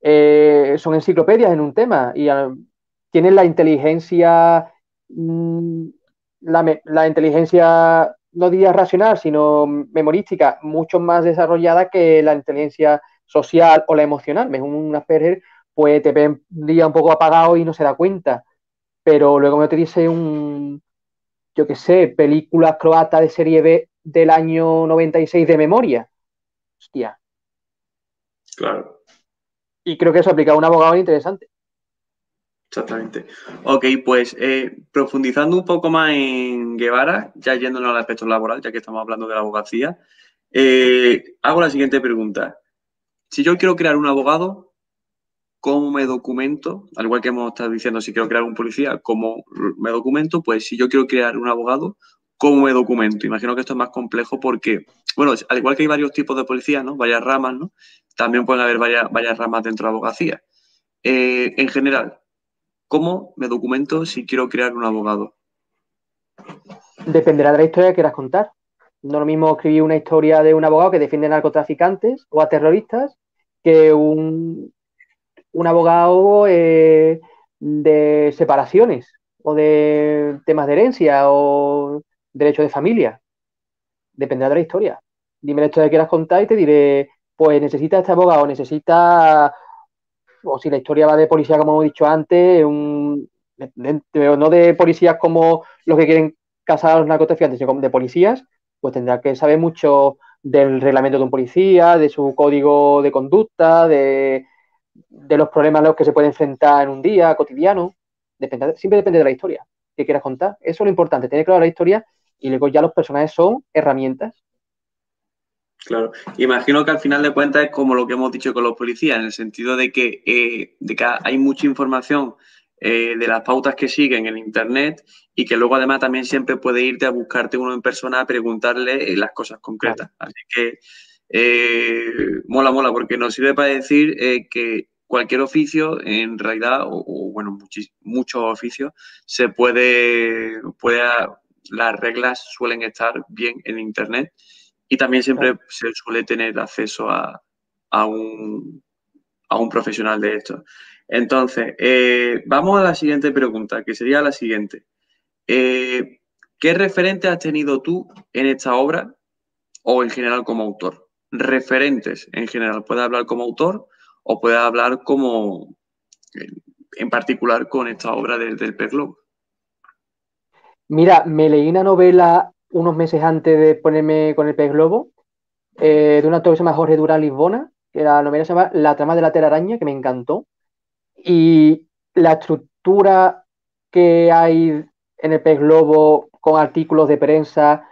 eh, son enciclopedias en un tema y tienen la inteligencia, mm, la, inteligencia, no diría racional, sino memorística, mucho más desarrollada que la inteligencia social o la emocional. Un Asperger, pues te ve un día un poco apagado y no se da cuenta, pero luego me te dice un, yo qué sé, película croata de serie B del año 96 de memoria. Hostia. Claro. Y creo que eso aplica a un abogado interesante. Exactamente. Ok, pues eh, profundizando un poco más en Guevara, ya yéndonos al aspecto laboral, ya que estamos hablando de la abogacía, eh, hago la siguiente pregunta. Si yo quiero crear un abogado, ¿cómo me documento? Al igual que hemos estado diciendo, si quiero crear un policía, ¿cómo me documento? Pues si yo quiero crear un abogado, ¿cómo me documento? Imagino que esto es más complejo porque, bueno, al igual que hay varios tipos de policía, ¿no? Varias ramas, ¿no? También pueden haber varias, ramas dentro de la abogacía. Eh, en general, ¿Cómo me documento si quiero crear un abogado? Dependerá de la historia que quieras contar. No lo mismo escribir una historia de un abogado que defiende narcotraficantes o a terroristas que un, un abogado eh, de separaciones o de temas de herencia o derecho de familia. Dependerá de la historia. Dime la historia que quieras contar y te diré, pues necesita este abogado, necesita o si la historia va de policía, como hemos dicho antes, un, no de policías como los que quieren casar a los narcotraficantes, sino de policías, pues tendrá que saber mucho del reglamento de un policía, de su código de conducta, de, los problemas a los que se puede enfrentar en un día cotidiano. Depende, siempre depende de la historia que quieras contar. Eso es lo importante, tener claro la historia y luego ya los personajes son herramientas Claro, imagino que al final de cuentas es como lo que hemos dicho con los policías, en el sentido de que, eh, de que hay mucha información eh, de las pautas que siguen en Internet y que luego además también siempre puede irte a buscarte uno en persona a preguntarle eh, las cosas concretas. Así que mola, mola, porque nos sirve para decir que cualquier oficio, en realidad, o, bueno, muchos oficios, se puede, puede, las reglas suelen estar bien en Internet y también siempre se suele tener acceso a, un, profesional de esto. Entonces, eh, vamos a la siguiente pregunta, que sería la siguiente. Eh, ¿Qué referentes has tenido tú en esta obra o en general como autor? Referentes en general. Puedes hablar como autor o puedes hablar como, en particular, con esta obra del, del pez globo. Mira, me leí una novela unos meses antes de ponerme con el pez globo, eh, de un autor que se llama Jorge Durán Lisbona, que la novela se llama La trama de la telaraña, que me encantó. Y la estructura que hay en el pez globo con artículos de prensa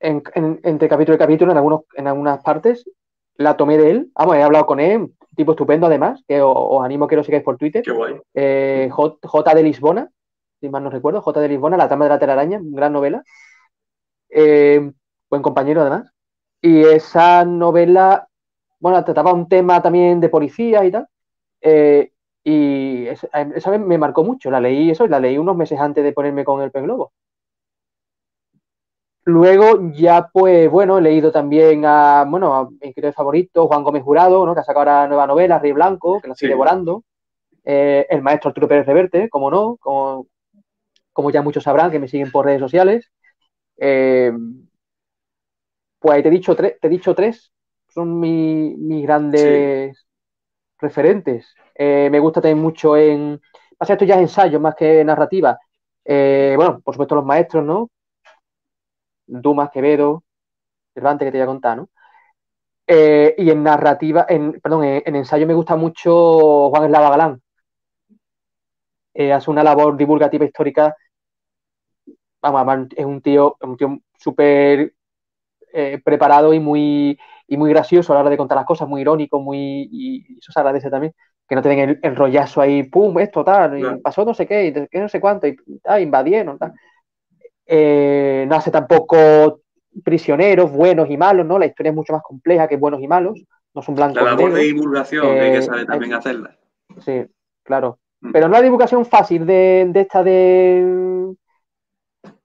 entre capítulo y capítulo en, algunos, en algunas partes, la tomé de él. Vamos, he hablado con él, tipo estupendo además, que os, animo a que lo sigáis por Twitter. Qué guay. Eh, J, de Lisbona, si mal no recuerdo, J de Lisbona, La trama de la telaraña, gran novela. Eh, buen compañero además. Y esa novela, bueno, trataba un tema también de policía y tal. Eh, y esa, vez me marcó mucho. La leí eso, la leí unos meses antes de ponerme con el Pen Globo. Luego ya, pues, bueno, he leído también a, bueno, a mi querido favorito, Juan Gómez Jurado, ¿no? que ha sacado ahora nueva novela, Rey Blanco, que la estoy devorando. Eh, el maestro Arturo Pérez Reverte, como no, como, como ya muchos sabrán que me siguen por redes sociales. Eh, pues te he dicho tres, te he dicho tres, son mis grandes referentes. Eh, me gusta también mucho en. Pasa esto ya es ensayo más que narrativa. Eh, bueno, por supuesto, los maestros, ¿no? Dumas, Quevedo, Cervantes, que te voy a contar, ¿no? y en narrativa, en, perdón, en, ensayo me gusta mucho Juan Eslava Galán. hace una labor divulgativa histórica vamos, es un tío, un tío súper eh, preparado y muy, y muy gracioso a la hora de contar las cosas, muy irónico, muy y eso se agradece también, que no tienen el, rollazo ahí, pum, esto, tal, y pasó no sé qué, y no sé cuánto, y ah, invadieron, tal. Eh, no hace tampoco prisioneros buenos y malos, ¿no? La historia es mucho más compleja que buenos y malos, no son blancos. La labor de divulgación hay que eh, saber también hacerla. Sí, claro. Mm. Pero no la divulgación fácil de, esta de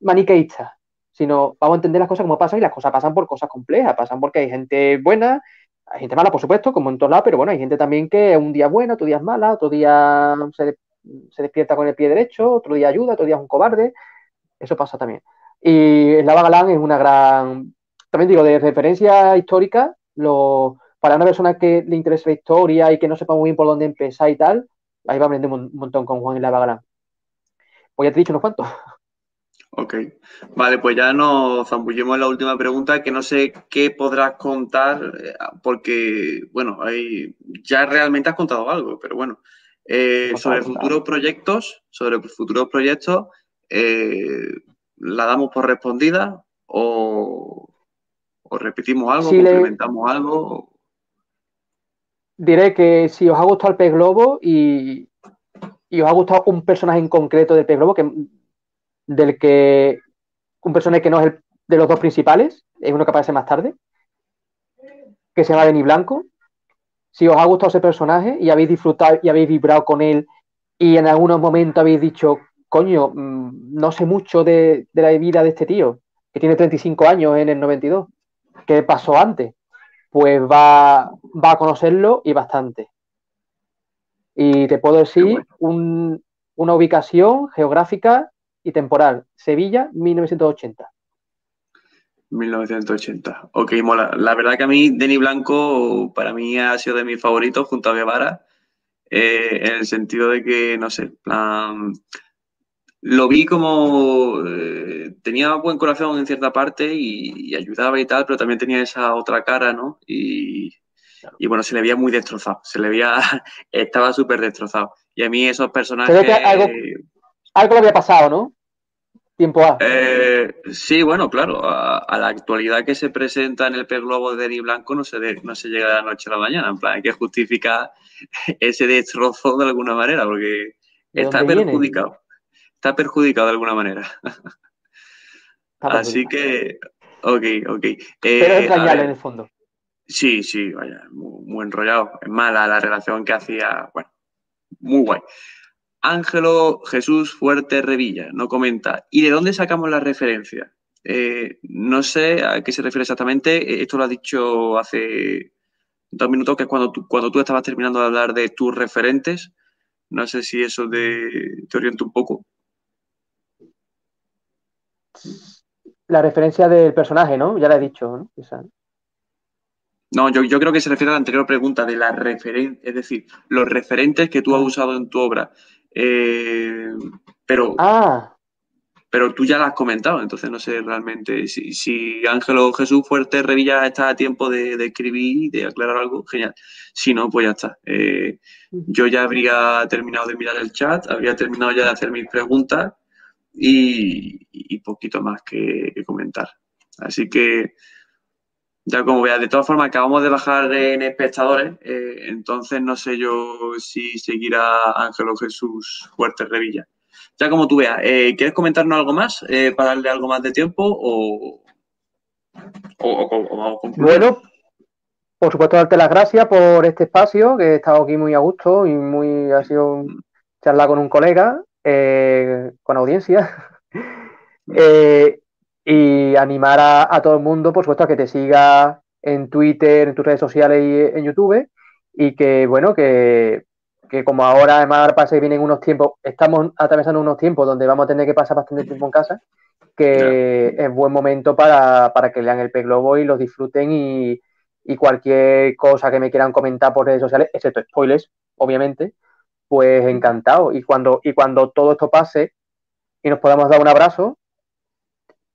maniqueísta, sino vamos a entender las cosas como pasan y las cosas pasan por cosas complejas, pasan porque hay gente buena, hay gente mala, por supuesto, como en todos lados, pero bueno, hay gente también que un día es buena, otro día es mala, otro día se, despierta con el pie derecho, otro día ayuda, otro día es un cobarde, eso pasa también. Y Lava Galán es una gran, también digo, de referencia histórica, lo, para una persona que le interesa la historia y que no sepa muy bien por dónde empezar y tal, ahí va a aprender un montón con Juan y Lava Galán. Pues ya te he dicho unos cuantos. [laughs] Ok, vale, pues ya nos zambullimos en la última pregunta, que no sé qué podrás contar, eh, porque, bueno, ahí ya realmente has contado algo, pero bueno, eh, sobre futuros proyectos, sobre futuros proyectos, eh, ¿la damos por respondida o, repetimos algo, complementamos algo? Diré que si os ha gustado el pez globo y, os ha gustado un personaje en concreto del pez globo, que, del que un personaje que no es el de los dos principales, es uno que aparece más tarde, que se llama Benny Blanco. Si os ha gustado ese personaje y habéis disfrutado y habéis vibrado con él y en algunos momentos habéis dicho, coño, mm, no sé mucho de, la vida de este tío, que tiene 35 años en el 92. ¿Qué pasó antes? Pues va, va a conocerlo y bastante. Y te puedo decir una ubicación geográfica y temporal. Sevilla, 1980. 1980. Ok, mola. La verdad que a mí, Denny Blanco, para mí ha sido de mis favoritos junto a Guevara, eh, en el sentido de que, no sé, plan, lo vi como eh, tenía buen corazón en cierta parte y, ayudaba y tal, pero también tenía esa otra cara, ¿no? Y, bueno, se le veía muy destrozado, se le veía, [laughs] estaba súper destrozado. Y a mí esos personajes... algo, algo le había pasado, ¿no? Tiempo A. Eh, sí, bueno, claro, a, la actualidad que se presenta en el pez globo de Denis Blanco no se, no se llega de la noche a la mañana, en plan, hay que justificar [laughs] ese destrozo de alguna manera, porque está perjudicado está perjudicado de alguna manera. [laughs] Así que, ok, ok. Pero es eh, en el fondo. Sí, sí, vaya, muy, enrollado. Es mala la relación que hacía, bueno, muy guay. Ángelo Jesús Fuerte Revilla no comenta. ¿Y de dónde sacamos la referencia? Eh, no sé a qué se refiere exactamente. Esto lo ha dicho hace dos minutos, que es cuando tú, cuando tú estabas terminando de hablar de tus referentes. No sé si eso te orienta un poco. La referencia del personaje, ¿no? Ya la he dicho, ¿no? No, yo, creo que se refiere a la anterior pregunta de la referencia, es decir, los referentes que tú has usado en tu obra. Eh, pero, ah. pero tú ya la has comentado, entonces no sé realmente si, si Ángelo Jesús Fuerte Revilla está a tiempo de, escribir y de aclarar algo, genial. Si no, pues ya está. Eh, yo ya habría terminado de mirar el chat, habría terminado ya de hacer mis preguntas y, poquito más que, comentar. Así que, ya como veas, de todas formas, acabamos de bajar en espectadores, eh, entonces no sé yo si seguirá Ángelo Jesús Fuerte Revilla. Ya como tú veas, eh, ¿quieres comentarnos algo más eh, para darle algo más de tiempo o, o, Bueno, por supuesto, darte las gracias por este espacio, que he estado aquí muy a gusto y muy ha sido charlar con un colega con audiencia. [laughs] y animar a, todo el mundo, por supuesto, a que te siga en Twitter, en tus redes sociales y en YouTube. Y que, bueno, que, como ahora, además, pasa que vienen unos tiempos, estamos atravesando unos tiempos donde vamos a tener que pasar bastante tiempo en casa, que es buen momento para, que lean el P Globo y los disfruten y, y cualquier cosa que me quieran comentar por redes sociales, excepto spoilers, obviamente, pues encantado. Y cuando, y cuando todo esto pase y nos podamos dar un abrazo,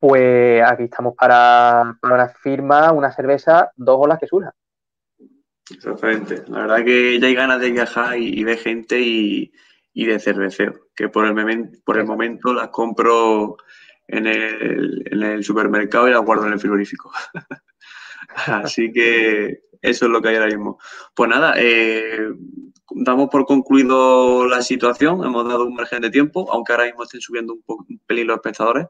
pues aquí estamos para, una firma, una cerveza, dos olas que surjan. Exactamente. La verdad que ya hay ganas de viajar y, de gente y, de cerveceo, que por el, por el momento las compro en el, en el supermercado y las guardo en el frigorífico. [laughs] Así que eso es lo que hay ahora mismo. Pues nada, eh, damos por concluido la situación, hemos dado un margen de tiempo, aunque ahora mismo estén subiendo un, poco, un pelín los espectadores.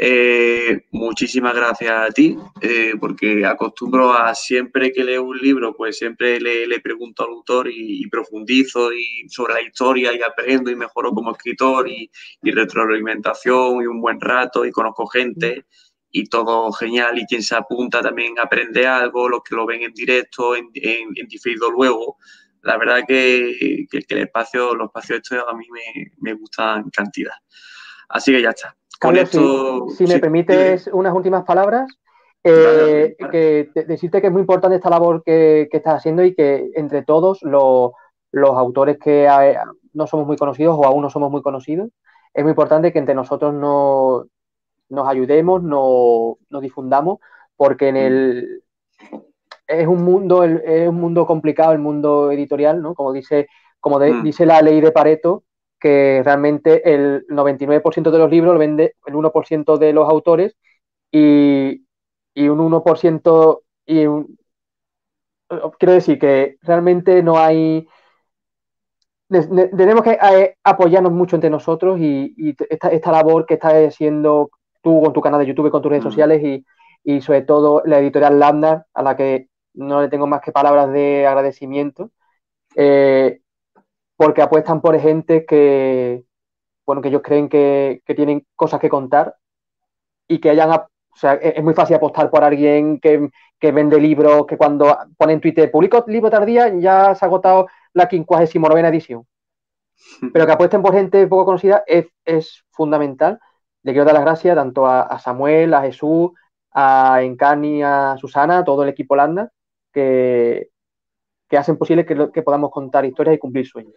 Eh, muchísimas gracias a ti, eh, porque acostumbro a siempre que leo un libro, pues siempre le, le pregunto al autor y, profundizo y sobre la historia y aprendo y mejoro como escritor y, y retroalimentación y un buen rato y conozco gente y todo genial y quien se apunta también aprende algo, los que lo ven en directo, en, en, en diferido luego. La verdad que, que, que, el espacio, los espacios estos a mí me, me gustan cantidad. Así que ya está. Con Carlos, esto, si, si, me permites sí. unas últimas palabras, eh, vale, que decirte que es muy importante esta labor que, que estás haciendo y que entre todos los, los autores que no somos muy conocidos o aún no somos muy conocidos, es muy importante que entre nosotros no, nos ayudemos, nos, nos difundamos, porque en el es un mundo, es un mundo complicado, el mundo editorial, ¿no? Como dice, como de, mm. dice la ley de Pareto, que realmente el 99% de los libros lo vende el 1% de los autores y, y un 1% y un, quiero decir que realmente no hay tenemos que eh, apoyarnos mucho entre nosotros y, y esta, esta, labor que estás haciendo tú con tu canal de YouTube, con tus redes mm. sociales y, y, sobre todo la editorial Lambda, a la que no le tengo más que palabras de agradecimiento, eh, porque apuestan por gente que, bueno, que ellos creen que, que, tienen cosas que contar y que hayan, o sea, es muy fácil apostar por alguien que, que vende libros, que cuando pone en Twitter, publico libro tardía, ya se ha agotado la 59 edición. [laughs] Pero que apuesten por gente poco conocida es, es fundamental. Le quiero dar las gracias tanto a, a Samuel, a Jesús, a Encani, a Susana, a todo el equipo Landa, que, que hacen posible que, que, podamos contar historias y cumplir sueños.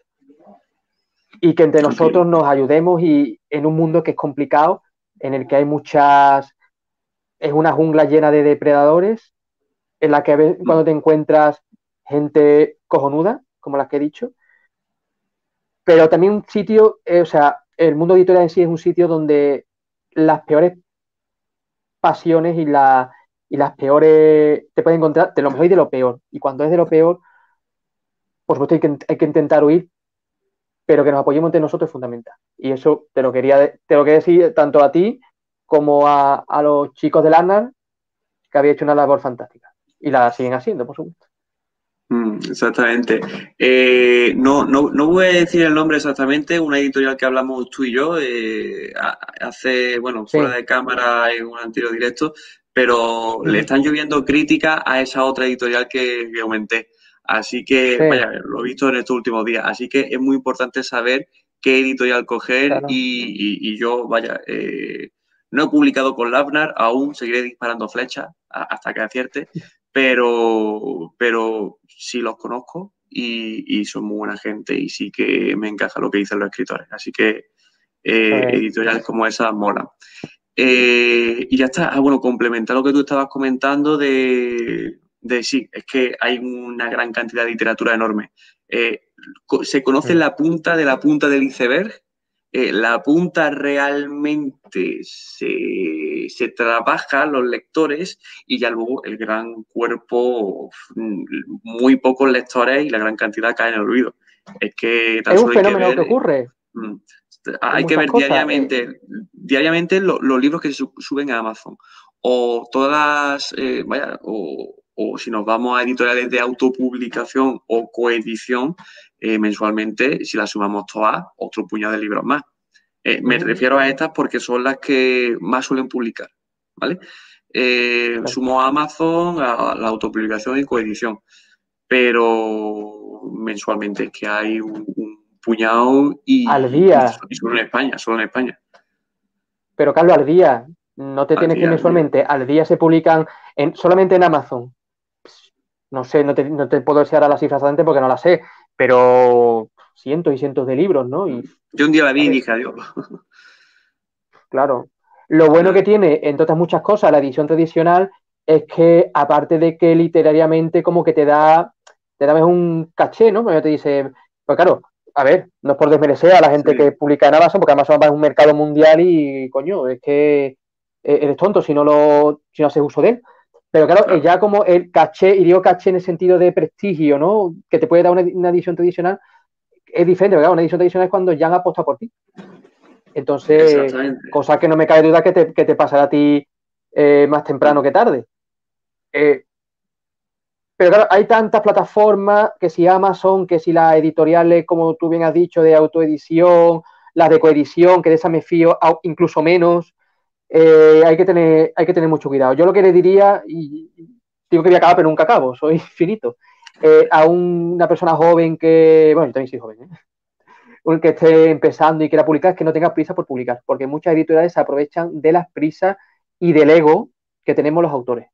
Y que entre nosotros nos ayudemos y en un mundo que es complicado, en el que hay muchas, es una jungla llena de depredadores, en la que veces, cuando te encuentras gente cojonuda, como las que he dicho, pero también un sitio, eh, o sea, el mundo editorial en sí es un sitio donde las peores pasiones y, la, y las peores te pueden encontrar de lo mejor y de lo peor. Y cuando es de lo peor, por supuesto hay que, hay que intentar huir, pero que nos apoyemos entre nosotros es fundamental. Y eso te lo quería, te lo quería decir tanto a ti como a, a los chicos del ANAR, que había hecho una labor fantástica. Y la siguen haciendo, por supuesto. Mm, exactamente. Eh, no, no, no, voy a decir el nombre exactamente, una editorial que hablamos tú y yo eh, hace, bueno, fuera sí. de cámara en un anterior directo, pero le están lloviendo críticas a esa otra editorial que, que aumenté. Así que, sí. vaya, lo he visto en estos últimos días. Así que es muy importante saber qué editorial coger claro. y, y, y, yo, vaya, eh, no he publicado con Labnar, aún seguiré disparando flechas hasta que acierte, [laughs] pero, pero sí los conozco y, y, son muy buena gente y sí que me encaja lo que dicen los escritores. Así que eh, editoriales como esa mola. Eh, y ya está. Ah, bueno, complementar lo que tú estabas comentando de, de sí, es que hay una gran cantidad de literatura enorme. Eh, se conoce la punta de la punta del iceberg eh, la punta realmente se, se, trabaja los lectores y ya luego el gran cuerpo, muy pocos lectores y la gran cantidad cae en el olvido. Es que tan es un fenómeno que, ver, que, ocurre. Mm, hay que ver cosas, diariamente, eh. diariamente lo, los libros que se suben a Amazon o todas, eh, vaya, o, o si nos vamos a editoriales de autopublicación o coedición, eh, mensualmente, si las sumamos todas, otro puñado de libros más. Eh, me refiero a estas porque son las que más suelen publicar, ¿vale? Claro. Sumo a Amazon, a la autopublicación y coedición, pero mensualmente es que hay un, un puñado y, al día. Y, solo en España, solo en España. Pero Carlos, al día, no te al tienes día, que mensualmente, al día. al día se publican en, solamente en Amazon. No sé, no te, no te puedo decir ahora las cifras antes porque no las sé, pero cientos y cientos de libros, ¿no? Y, Yo un día la vi y dije, adiós. [laughs] Claro. Lo bueno que tiene, entre otras muchas cosas, la edición tradicional es que, aparte de que literariamente como que te da, te da un caché, ¿no? Porque te dice, pues claro, a ver, no es por desmerecer a la gente sí. que publica en Amazon, porque Amazon es un mercado mundial y, coño, es que eres tonto si no lo, si no haces uso de él. Pero claro, claro, ya como el caché, y digo caché en el sentido de prestigio, ¿no? Que te puede dar una, una edición tradicional, es diferente, ¿verdad? Una edición tradicional es cuando ya han apostado por ti. Entonces, cosa que no me cabe duda que te, que te pasará a ti eh, más temprano que tarde. Eh, pero claro, hay tantas plataformas, que si Amazon, que si las editoriales, como tú bien has dicho, de autoedición, las de coedición, que de esa me fío incluso menos, eh, hay, que tener, mucho cuidado. Yo lo que le diría, y digo que voy a acabar, pero nunca acabo, soy finito, a una persona joven que, bueno, yo también soy joven, ¿eh? que esté empezando y quiera publicar, es que no tenga prisa por publicar, porque muchas editoriales se aprovechan de las prisas y del ego que tenemos los autores.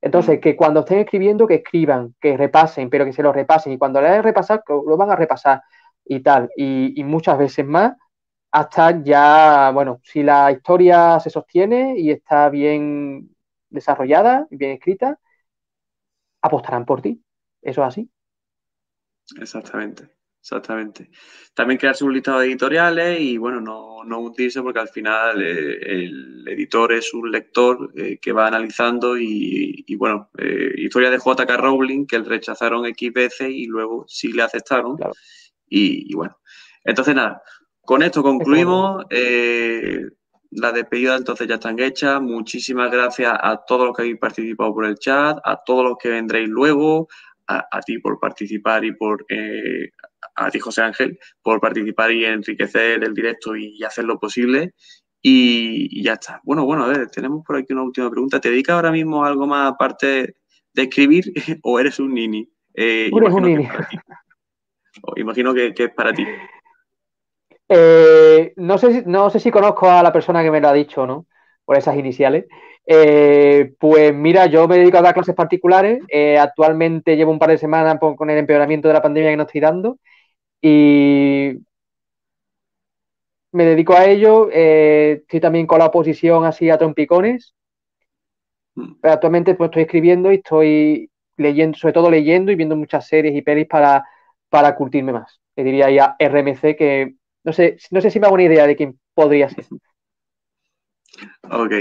Entonces, que cuando estén escribiendo, que escriban, que repasen, pero que se lo repasen. Y cuando le hagan repasar, lo van a repasar y tal. Y, muchas veces más, hasta ya, bueno, si la historia se sostiene y está bien desarrollada y bien escrita, apostarán por ti. Eso es así. Exactamente. Exactamente. También crearse un listado de editoriales y, bueno, no, no hundirse porque al final eh, el editor es un lector eh, que va analizando y, bueno, eh, historia de J.K. Rowling que le rechazaron X veces y luego sí le aceptaron. Y, bueno, entonces nada, con esto concluimos. las despedidas entonces ya están hechas. Muchísimas gracias a todos los que habéis participado por el chat, a todos los que vendréis luego, a, ti por participar y por eh, a ti, José Ángel, por participar y enriquecer el directo y hacer lo posible. Y, ya está. Bueno, bueno, a ver, tenemos por aquí una última pregunta. ¿Te dedicas ahora mismo a algo más aparte de escribir [laughs] o eres un nini? Eh, eres un nini. imagino que, es para ti. Eh, no, sé si, no sé si conozco a la persona que me lo ha dicho, ¿no? Por esas iniciales. Eh, pues mira, yo me dedico a dar clases particulares. actualmente llevo un par de semanas con el empeoramiento de la pandemia que nos estoy dando y me dedico a ello. Eh, estoy también con la oposición así a trompicones. Pero actualmente pues, estoy escribiendo y estoy leyendo, sobre todo leyendo y viendo muchas series y pelis para, para curtirme más. Le diría ya RMC que no sé, no sé si me hago una idea de quién podría ser. [laughs] Ok,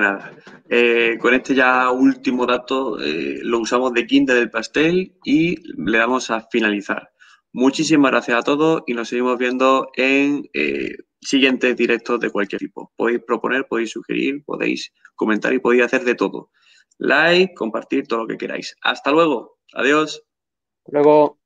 nada. Eh, con este ya último dato eh, lo usamos de quinta del pastel y le damos a finalizar. Muchísimas gracias a todos y nos seguimos viendo en eh, siguientes directos de cualquier tipo. Podéis proponer, podéis sugerir, podéis comentar y podéis hacer de todo. Like, compartir, todo lo que queráis. Hasta luego. Adiós. Luego.